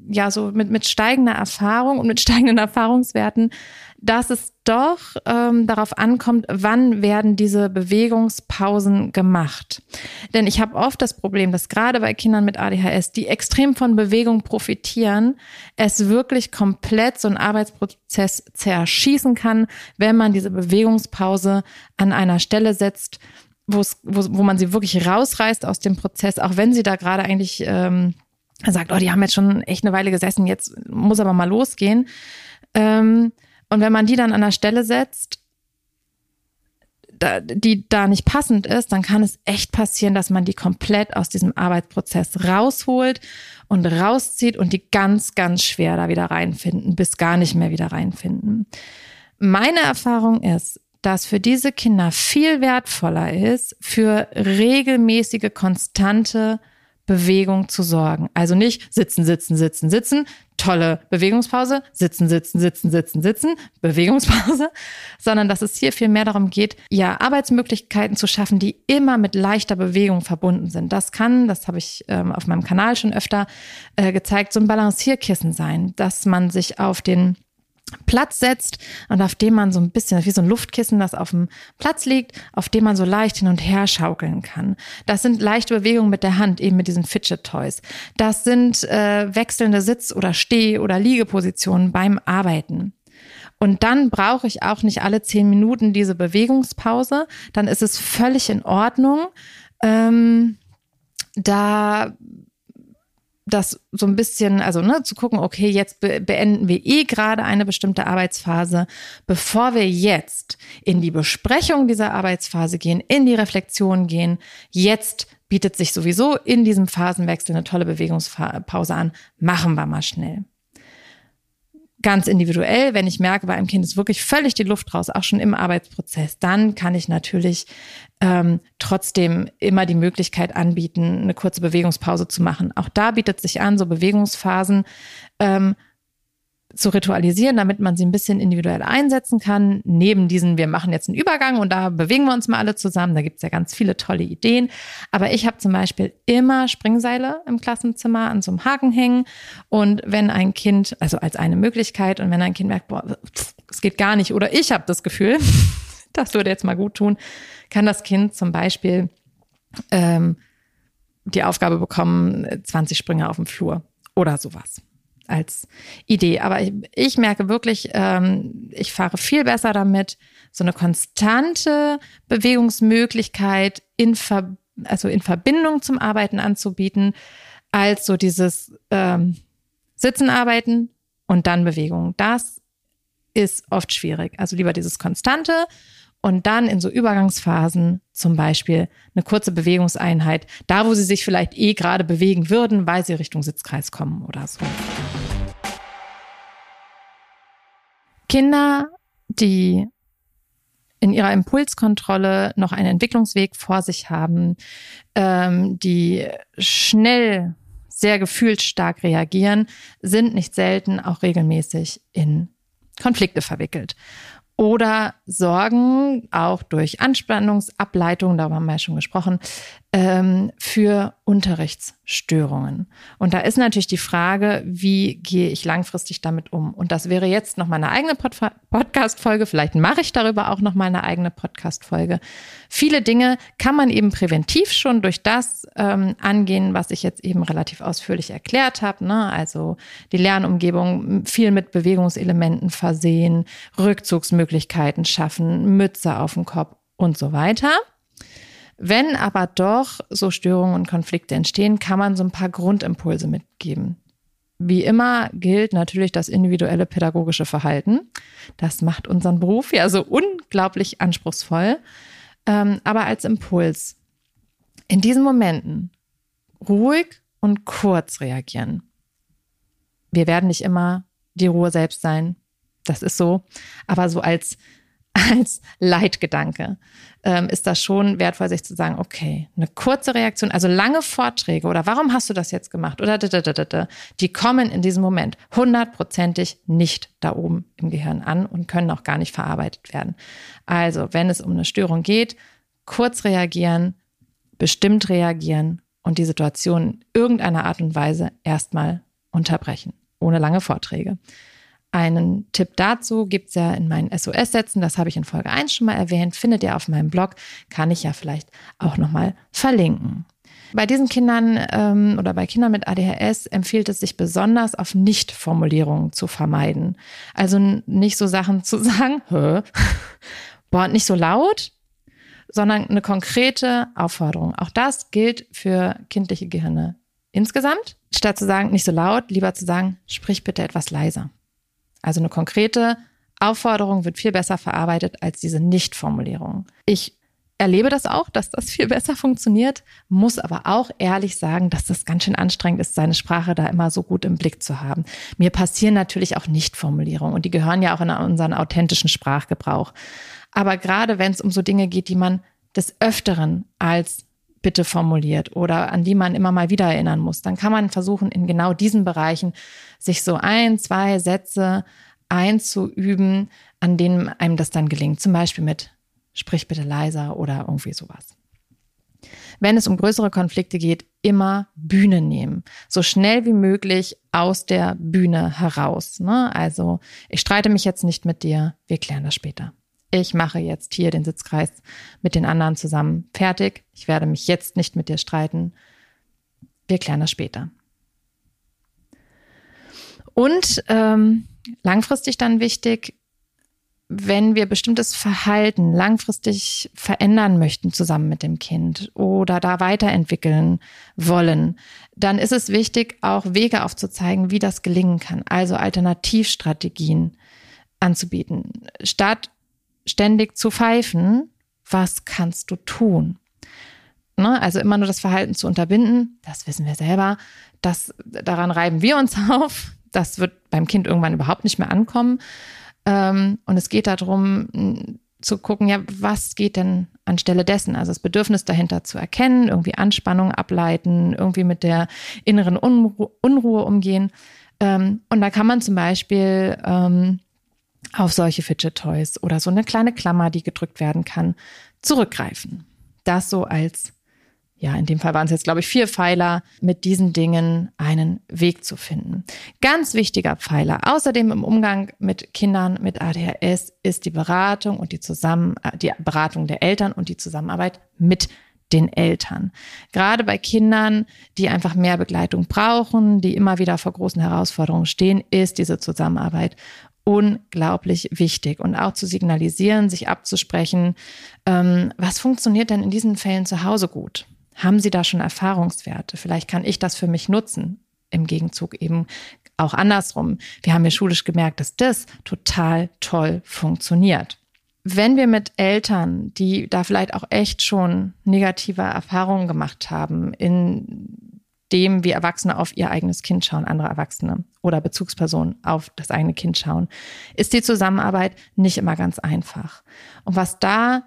ja, so mit, mit steigender Erfahrung und mit steigenden Erfahrungswerten, dass es doch ähm, darauf ankommt, wann werden diese Bewegungspausen gemacht. Denn ich habe oft das Problem, dass gerade bei Kindern mit ADHS, die extrem von Bewegung profitieren, es wirklich komplett so einen Arbeitsprozess zerschießen kann, wenn man diese Bewegungspause an einer Stelle setzt, wo, wo man sie wirklich rausreißt aus dem Prozess, auch wenn sie da gerade eigentlich ähm, sagt, oh, die haben jetzt schon echt eine Weile gesessen, jetzt muss aber mal losgehen. Ähm, und wenn man die dann an der Stelle setzt, die da nicht passend ist, dann kann es echt passieren, dass man die komplett aus diesem Arbeitsprozess rausholt und rauszieht und die ganz, ganz schwer da wieder reinfinden, bis gar nicht mehr wieder reinfinden. Meine Erfahrung ist, dass für diese Kinder viel wertvoller ist, für regelmäßige, konstante Bewegung zu sorgen. Also nicht sitzen, sitzen, sitzen, sitzen, tolle Bewegungspause, sitzen, sitzen, sitzen, sitzen, sitzen, Bewegungspause, sondern dass es hier viel mehr darum geht, ja, Arbeitsmöglichkeiten zu schaffen, die immer mit leichter Bewegung verbunden sind. Das kann, das habe ich ähm, auf meinem Kanal schon öfter äh, gezeigt, so ein Balancierkissen sein, dass man sich auf den Platz setzt und auf dem man so ein bisschen, wie so ein Luftkissen, das auf dem Platz liegt, auf dem man so leicht hin und her schaukeln kann. Das sind leichte Bewegungen mit der Hand, eben mit diesen Fidget Toys. Das sind äh, wechselnde Sitz- oder Steh- oder Liegepositionen beim Arbeiten. Und dann brauche ich auch nicht alle zehn Minuten diese Bewegungspause. Dann ist es völlig in Ordnung. Ähm, da das so ein bisschen, also ne, zu gucken, okay, jetzt be beenden wir eh gerade eine bestimmte Arbeitsphase, bevor wir jetzt in die Besprechung dieser Arbeitsphase gehen, in die Reflexion gehen, jetzt bietet sich sowieso in diesem Phasenwechsel eine tolle Bewegungspause an, machen wir mal schnell ganz individuell, wenn ich merke, bei einem Kind ist wirklich völlig die Luft raus, auch schon im Arbeitsprozess, dann kann ich natürlich ähm, trotzdem immer die Möglichkeit anbieten, eine kurze Bewegungspause zu machen. Auch da bietet sich an, so Bewegungsphasen ähm, zu ritualisieren, damit man sie ein bisschen individuell einsetzen kann. Neben diesen, wir machen jetzt einen Übergang und da bewegen wir uns mal alle zusammen. Da gibt's ja ganz viele tolle Ideen. Aber ich habe zum Beispiel immer Springseile im Klassenzimmer an so einem Haken hängen. Und wenn ein Kind, also als eine Möglichkeit, und wenn ein Kind merkt, boah, es geht gar nicht, oder ich habe das Gefühl, das würde jetzt mal gut tun, kann das Kind zum Beispiel ähm, die Aufgabe bekommen, 20 Sprünge auf dem Flur oder sowas als Idee. Aber ich, ich merke wirklich, ähm, ich fahre viel besser damit, so eine konstante Bewegungsmöglichkeit in, Ver also in Verbindung zum Arbeiten anzubieten, als so dieses ähm, Sitzen, Arbeiten und dann Bewegung. Das ist oft schwierig. Also lieber dieses Konstante und dann in so Übergangsphasen zum Beispiel eine kurze Bewegungseinheit, da wo sie sich vielleicht eh gerade bewegen würden, weil sie Richtung Sitzkreis kommen oder so. Kinder, die in ihrer Impulskontrolle noch einen Entwicklungsweg vor sich haben, ähm, die schnell sehr gefühlsstark reagieren, sind nicht selten auch regelmäßig in Konflikte verwickelt oder sorgen auch durch Anspannungsableitungen, darüber haben wir ja schon gesprochen, ähm, für Unterrichtsstörungen. Und da ist natürlich die Frage, wie gehe ich langfristig damit um? Und das wäre jetzt noch mal eine eigene Pod Podcast-Folge. Vielleicht mache ich darüber auch noch mal eine eigene Podcast-Folge. Viele Dinge kann man eben präventiv schon durch das ähm, angehen, was ich jetzt eben relativ ausführlich erklärt habe. Ne? Also die Lernumgebung viel mit Bewegungselementen versehen, Rückzugsmöglichkeiten schaffen, Mütze auf dem Kopf und so weiter. Wenn aber doch so Störungen und Konflikte entstehen, kann man so ein paar Grundimpulse mitgeben. Wie immer gilt natürlich das individuelle pädagogische Verhalten. Das macht unseren Beruf ja so unglaublich anspruchsvoll. Ähm, aber als Impuls, in diesen Momenten ruhig und kurz reagieren. Wir werden nicht immer die Ruhe selbst sein. Das ist so. Aber so als als Leitgedanke ähm, ist das schon wertvoll, sich zu sagen, okay, eine kurze Reaktion, also lange Vorträge oder warum hast du das jetzt gemacht oder die kommen in diesem Moment hundertprozentig nicht da oben im Gehirn an und können auch gar nicht verarbeitet werden. Also, wenn es um eine Störung geht, kurz reagieren, bestimmt reagieren und die Situation in irgendeiner Art und Weise erstmal unterbrechen, ohne lange Vorträge. Einen Tipp dazu gibt's ja in meinen SOS-Sätzen, das habe ich in Folge 1 schon mal erwähnt, findet ihr auf meinem Blog, kann ich ja vielleicht auch nochmal verlinken. Bei diesen Kindern ähm, oder bei Kindern mit ADHS empfiehlt es sich besonders auf Nicht-Formulierungen zu vermeiden. Also nicht so Sachen zu sagen, Hö? boah, nicht so laut, sondern eine konkrete Aufforderung. Auch das gilt für kindliche Gehirne insgesamt. Statt zu sagen, nicht so laut, lieber zu sagen, sprich bitte etwas leiser. Also eine konkrete Aufforderung wird viel besser verarbeitet als diese Nichtformulierung. Ich erlebe das auch, dass das viel besser funktioniert, muss aber auch ehrlich sagen, dass das ganz schön anstrengend ist, seine Sprache da immer so gut im Blick zu haben. Mir passieren natürlich auch Nichtformulierungen und die gehören ja auch in unseren authentischen Sprachgebrauch. Aber gerade wenn es um so Dinge geht, die man des Öfteren als bitte formuliert oder an die man immer mal wieder erinnern muss, dann kann man versuchen, in genau diesen Bereichen sich so ein, zwei Sätze einzuüben, an denen einem das dann gelingt. Zum Beispiel mit sprich bitte leiser oder irgendwie sowas. Wenn es um größere Konflikte geht, immer Bühne nehmen. So schnell wie möglich aus der Bühne heraus. Ne? Also, ich streite mich jetzt nicht mit dir, wir klären das später ich mache jetzt hier den Sitzkreis mit den anderen zusammen fertig. Ich werde mich jetzt nicht mit dir streiten. Wir klären das später. Und ähm, langfristig dann wichtig, wenn wir bestimmtes Verhalten langfristig verändern möchten zusammen mit dem Kind oder da weiterentwickeln wollen, dann ist es wichtig, auch Wege aufzuzeigen, wie das gelingen kann. Also Alternativstrategien anzubieten. Statt ständig zu pfeifen, was kannst du tun? Ne? Also immer nur das Verhalten zu unterbinden, das wissen wir selber. Das, daran reiben wir uns auf. Das wird beim Kind irgendwann überhaupt nicht mehr ankommen. Ähm, und es geht darum, zu gucken, ja, was geht denn anstelle dessen? Also das Bedürfnis dahinter zu erkennen, irgendwie Anspannung ableiten, irgendwie mit der inneren Unru Unruhe umgehen. Ähm, und da kann man zum Beispiel ähm, auf solche Fidget Toys oder so eine kleine Klammer, die gedrückt werden kann, zurückgreifen. Das so als, ja, in dem Fall waren es jetzt, glaube ich, vier Pfeiler, mit diesen Dingen einen Weg zu finden. Ganz wichtiger Pfeiler, außerdem im Umgang mit Kindern mit ADHS, ist die Beratung und die Zusammen, äh, die Beratung der Eltern und die Zusammenarbeit mit den Eltern. Gerade bei Kindern, die einfach mehr Begleitung brauchen, die immer wieder vor großen Herausforderungen stehen, ist diese Zusammenarbeit unglaublich wichtig. Und auch zu signalisieren, sich abzusprechen, ähm, was funktioniert denn in diesen Fällen zu Hause gut? Haben Sie da schon Erfahrungswerte? Vielleicht kann ich das für mich nutzen. Im Gegenzug eben auch andersrum. Wir haben ja schulisch gemerkt, dass das total toll funktioniert. Wenn wir mit Eltern, die da vielleicht auch echt schon negative Erfahrungen gemacht haben, in dem wie Erwachsene auf ihr eigenes Kind schauen, andere Erwachsene oder Bezugspersonen auf das eigene Kind schauen, ist die Zusammenarbeit nicht immer ganz einfach. Und was da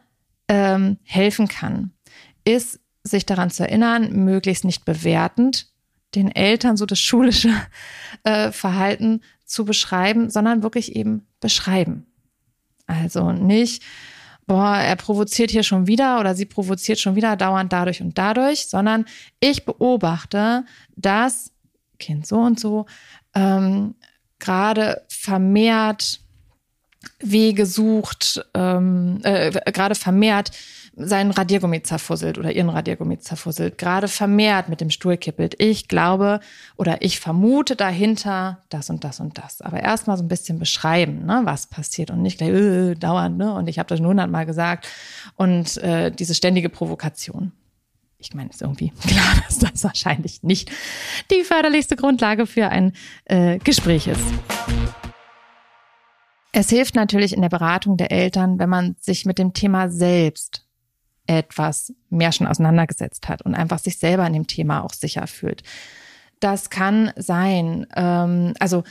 ähm, helfen kann, ist, sich daran zu erinnern, möglichst nicht bewertend den Eltern so das schulische äh, Verhalten zu beschreiben, sondern wirklich eben beschreiben. Also nicht, boah, er provoziert hier schon wieder oder sie provoziert schon wieder dauernd dadurch und dadurch, sondern ich beobachte, dass Kind so und so ähm, gerade vermehrt Wege sucht, ähm, äh, gerade vermehrt seinen Radiergummi zerfusselt oder ihren Radiergummi zerfusselt, gerade vermehrt mit dem Stuhl kippelt. Ich glaube oder ich vermute dahinter das und das und das. Aber erstmal so ein bisschen beschreiben, ne, was passiert und nicht gleich äh, dauernd, ne? Und ich habe das schon hundertmal gesagt. Und äh, diese ständige Provokation. Ich meine, ist irgendwie klar, dass das wahrscheinlich nicht die förderlichste Grundlage für ein äh, Gespräch ist. Es hilft natürlich in der Beratung der Eltern, wenn man sich mit dem Thema selbst etwas mehr schon auseinandergesetzt hat und einfach sich selber in dem Thema auch sicher fühlt. Das kann sein, ähm, also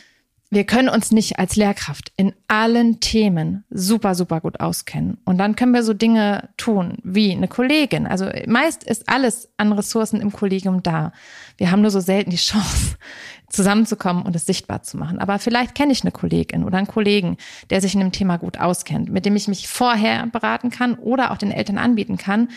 wir können uns nicht als Lehrkraft in allen Themen super, super gut auskennen. Und dann können wir so Dinge tun wie eine Kollegin. Also meist ist alles an Ressourcen im Kollegium da. Wir haben nur so selten die Chance, zusammenzukommen und es sichtbar zu machen. Aber vielleicht kenne ich eine Kollegin oder einen Kollegen, der sich in dem Thema gut auskennt, mit dem ich mich vorher beraten kann oder auch den Eltern anbieten kann.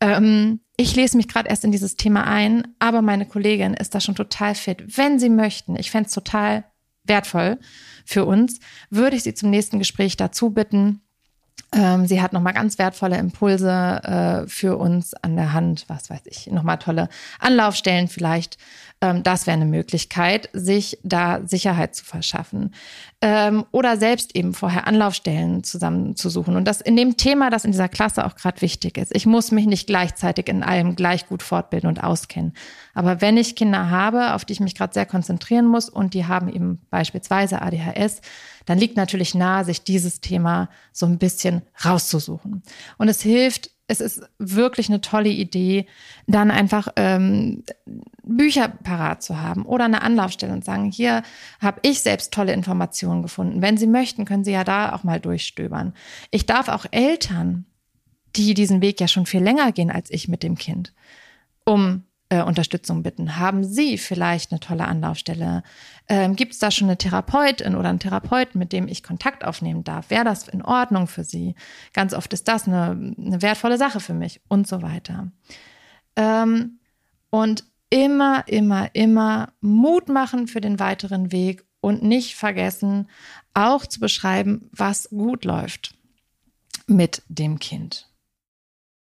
Ähm, ich lese mich gerade erst in dieses Thema ein, aber meine Kollegin ist da schon total fit. Wenn Sie möchten, ich fände es total wertvoll für uns, würde ich Sie zum nächsten Gespräch dazu bitten. Ähm, sie hat nochmal ganz wertvolle Impulse äh, für uns an der Hand, was weiß ich, nochmal tolle Anlaufstellen vielleicht, ähm, das wäre eine Möglichkeit, sich da Sicherheit zu verschaffen. Ähm, oder selbst eben vorher Anlaufstellen zusammenzusuchen. Und das in dem Thema, das in dieser Klasse auch gerade wichtig ist. Ich muss mich nicht gleichzeitig in allem gleich gut fortbilden und auskennen. Aber wenn ich Kinder habe, auf die ich mich gerade sehr konzentrieren muss und die haben eben beispielsweise ADHS, dann liegt natürlich nahe, sich dieses Thema so ein bisschen rauszusuchen. Und es hilft, es ist wirklich eine tolle Idee, dann einfach ähm, Bücher parat zu haben oder eine Anlaufstelle und sagen, hier habe ich selbst tolle Informationen gefunden. Wenn Sie möchten, können Sie ja da auch mal durchstöbern. Ich darf auch Eltern, die diesen Weg ja schon viel länger gehen als ich mit dem Kind, um äh, Unterstützung bitten. Haben Sie vielleicht eine tolle Anlaufstelle? Ähm, Gibt es da schon eine Therapeutin oder einen Therapeuten, mit dem ich Kontakt aufnehmen darf? Wäre das in Ordnung für Sie? Ganz oft ist das eine, eine wertvolle Sache für mich und so weiter. Ähm, und immer, immer, immer Mut machen für den weiteren Weg und nicht vergessen, auch zu beschreiben, was gut läuft mit dem Kind.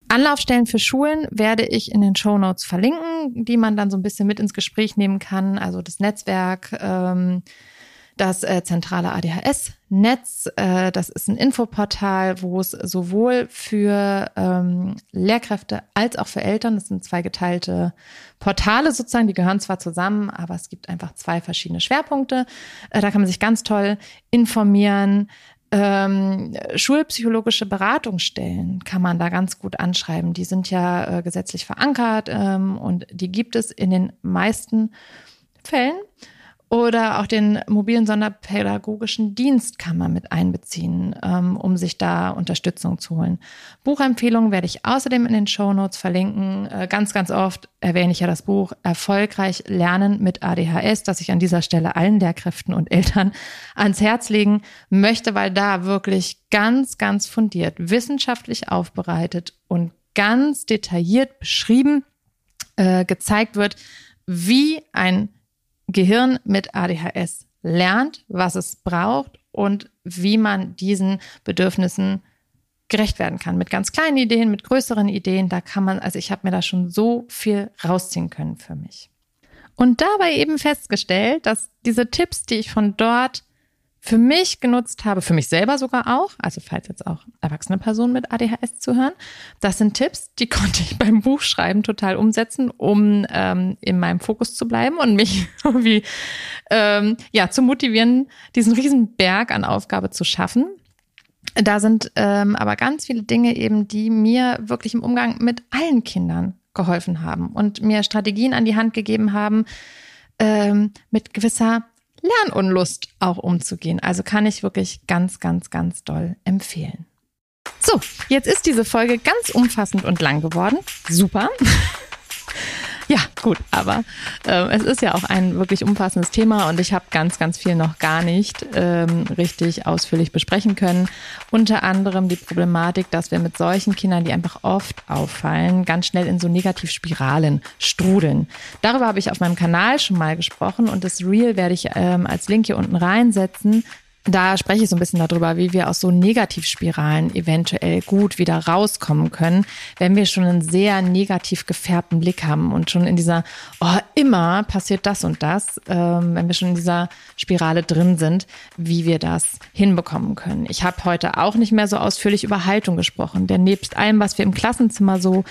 Anlaufstellen für Schulen werde ich in den Show Notes verlinken, die man dann so ein bisschen mit ins Gespräch nehmen kann. Also das Netzwerk, ähm, das äh, zentrale ADHS-Netz, äh, das ist ein Infoportal, wo es sowohl für ähm, Lehrkräfte als auch für Eltern, das sind zwei geteilte Portale sozusagen, die gehören zwar zusammen, aber es gibt einfach zwei verschiedene Schwerpunkte. Äh, da kann man sich ganz toll informieren ähm, schulpsychologische Beratungsstellen kann man da ganz gut anschreiben. Die sind ja äh, gesetzlich verankert ähm, und die gibt es in den meisten Fällen oder auch den mobilen sonderpädagogischen Dienst kann man mit einbeziehen, ähm, um sich da Unterstützung zu holen. Buchempfehlungen werde ich außerdem in den Show Notes verlinken. Äh, ganz, ganz oft erwähne ich ja das Buch Erfolgreich Lernen mit ADHS, das ich an dieser Stelle allen Lehrkräften und Eltern ans Herz legen möchte, weil da wirklich ganz, ganz fundiert, wissenschaftlich aufbereitet und ganz detailliert beschrieben, äh, gezeigt wird, wie ein Gehirn mit ADHS lernt, was es braucht und wie man diesen Bedürfnissen gerecht werden kann. Mit ganz kleinen Ideen, mit größeren Ideen. Da kann man, also ich habe mir da schon so viel rausziehen können für mich. Und dabei eben festgestellt, dass diese Tipps, die ich von dort für mich genutzt habe, für mich selber sogar auch, also falls jetzt auch erwachsene Personen mit ADHS zuhören, das sind Tipps, die konnte ich beim Buchschreiben total umsetzen, um ähm, in meinem Fokus zu bleiben und mich irgendwie ähm, ja zu motivieren, diesen riesen Berg an Aufgabe zu schaffen. Da sind ähm, aber ganz viele Dinge eben, die mir wirklich im Umgang mit allen Kindern geholfen haben und mir Strategien an die Hand gegeben haben, ähm, mit gewisser Lernunlust auch umzugehen. Also kann ich wirklich ganz, ganz, ganz doll empfehlen. So, jetzt ist diese Folge ganz umfassend und lang geworden. Super. Ja, gut, aber äh, es ist ja auch ein wirklich umfassendes Thema und ich habe ganz, ganz viel noch gar nicht ähm, richtig ausführlich besprechen können. Unter anderem die Problematik, dass wir mit solchen Kindern, die einfach oft auffallen, ganz schnell in so Negativspiralen strudeln. Darüber habe ich auf meinem Kanal schon mal gesprochen und das Reel werde ich ähm, als Link hier unten reinsetzen da spreche ich so ein bisschen darüber, wie wir aus so Negativspiralen eventuell gut wieder rauskommen können, wenn wir schon einen sehr negativ gefärbten Blick haben und schon in dieser, oh, immer passiert das und das, ähm, wenn wir schon in dieser Spirale drin sind, wie wir das hinbekommen können. Ich habe heute auch nicht mehr so ausführlich über Haltung gesprochen, denn nebst allem, was wir im Klassenzimmer so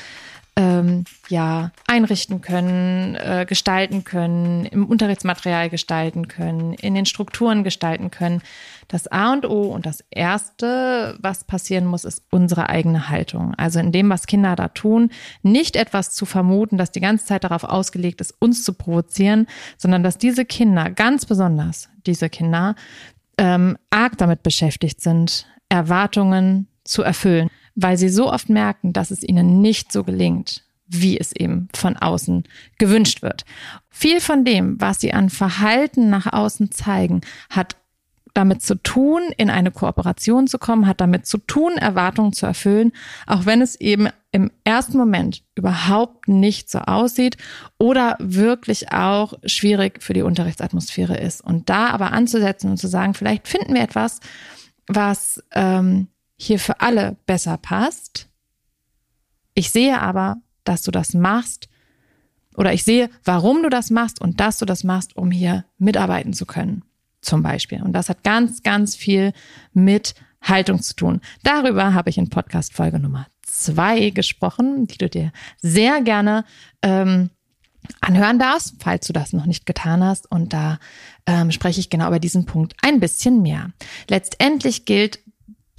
ähm, ja einrichten können, äh, gestalten können, im Unterrichtsmaterial gestalten können, in den Strukturen gestalten können. Das A und O und das Erste, was passieren muss, ist unsere eigene Haltung. Also in dem, was Kinder da tun, nicht etwas zu vermuten, das die ganze Zeit darauf ausgelegt ist, uns zu provozieren, sondern dass diese Kinder, ganz besonders diese Kinder, ähm, arg damit beschäftigt sind, Erwartungen zu erfüllen weil sie so oft merken, dass es ihnen nicht so gelingt, wie es eben von außen gewünscht wird. Viel von dem, was sie an Verhalten nach außen zeigen, hat damit zu tun, in eine Kooperation zu kommen, hat damit zu tun, Erwartungen zu erfüllen, auch wenn es eben im ersten Moment überhaupt nicht so aussieht oder wirklich auch schwierig für die Unterrichtsatmosphäre ist. Und da aber anzusetzen und zu sagen, vielleicht finden wir etwas, was ähm, hier für alle besser passt. Ich sehe aber, dass du das machst oder ich sehe, warum du das machst und dass du das machst, um hier mitarbeiten zu können, zum Beispiel. Und das hat ganz, ganz viel mit Haltung zu tun. Darüber habe ich in Podcast Folge Nummer zwei gesprochen, die du dir sehr gerne ähm, anhören darfst, falls du das noch nicht getan hast. Und da ähm, spreche ich genau über diesen Punkt ein bisschen mehr. Letztendlich gilt,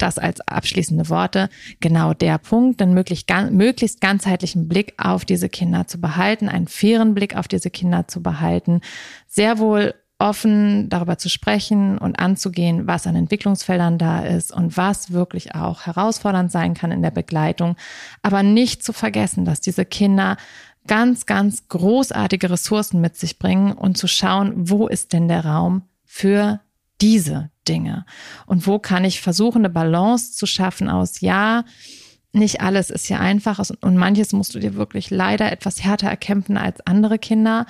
das als abschließende Worte, genau der Punkt, einen möglichst, möglichst ganzheitlichen Blick auf diese Kinder zu behalten, einen fairen Blick auf diese Kinder zu behalten, sehr wohl offen darüber zu sprechen und anzugehen, was an Entwicklungsfeldern da ist und was wirklich auch herausfordernd sein kann in der Begleitung, aber nicht zu vergessen, dass diese Kinder ganz, ganz großartige Ressourcen mit sich bringen und zu schauen, wo ist denn der Raum für diese Dinge? Und wo kann ich versuchen, eine Balance zu schaffen aus, ja, nicht alles ist hier einfach und manches musst du dir wirklich leider etwas härter erkämpfen als andere Kinder,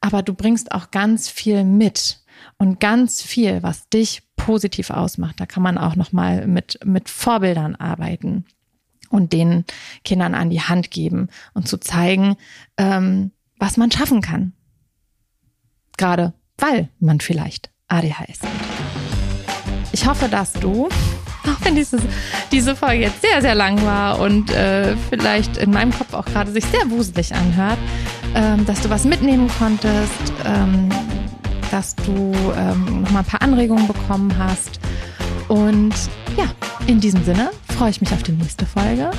aber du bringst auch ganz viel mit und ganz viel, was dich positiv ausmacht. Da kann man auch noch mal mit mit Vorbildern arbeiten und den Kindern an die Hand geben und zu zeigen, ähm, was man schaffen kann. Gerade weil man vielleicht ADHS hat. Ich hoffe, dass du, auch wenn dieses, diese Folge jetzt sehr, sehr lang war und äh, vielleicht in meinem Kopf auch gerade sich sehr wuselig anhört, ähm, dass du was mitnehmen konntest, ähm, dass du ähm, nochmal ein paar Anregungen bekommen hast. Und ja, in diesem Sinne freue ich mich auf die nächste Folge.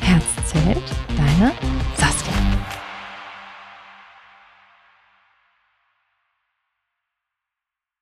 Herz zählt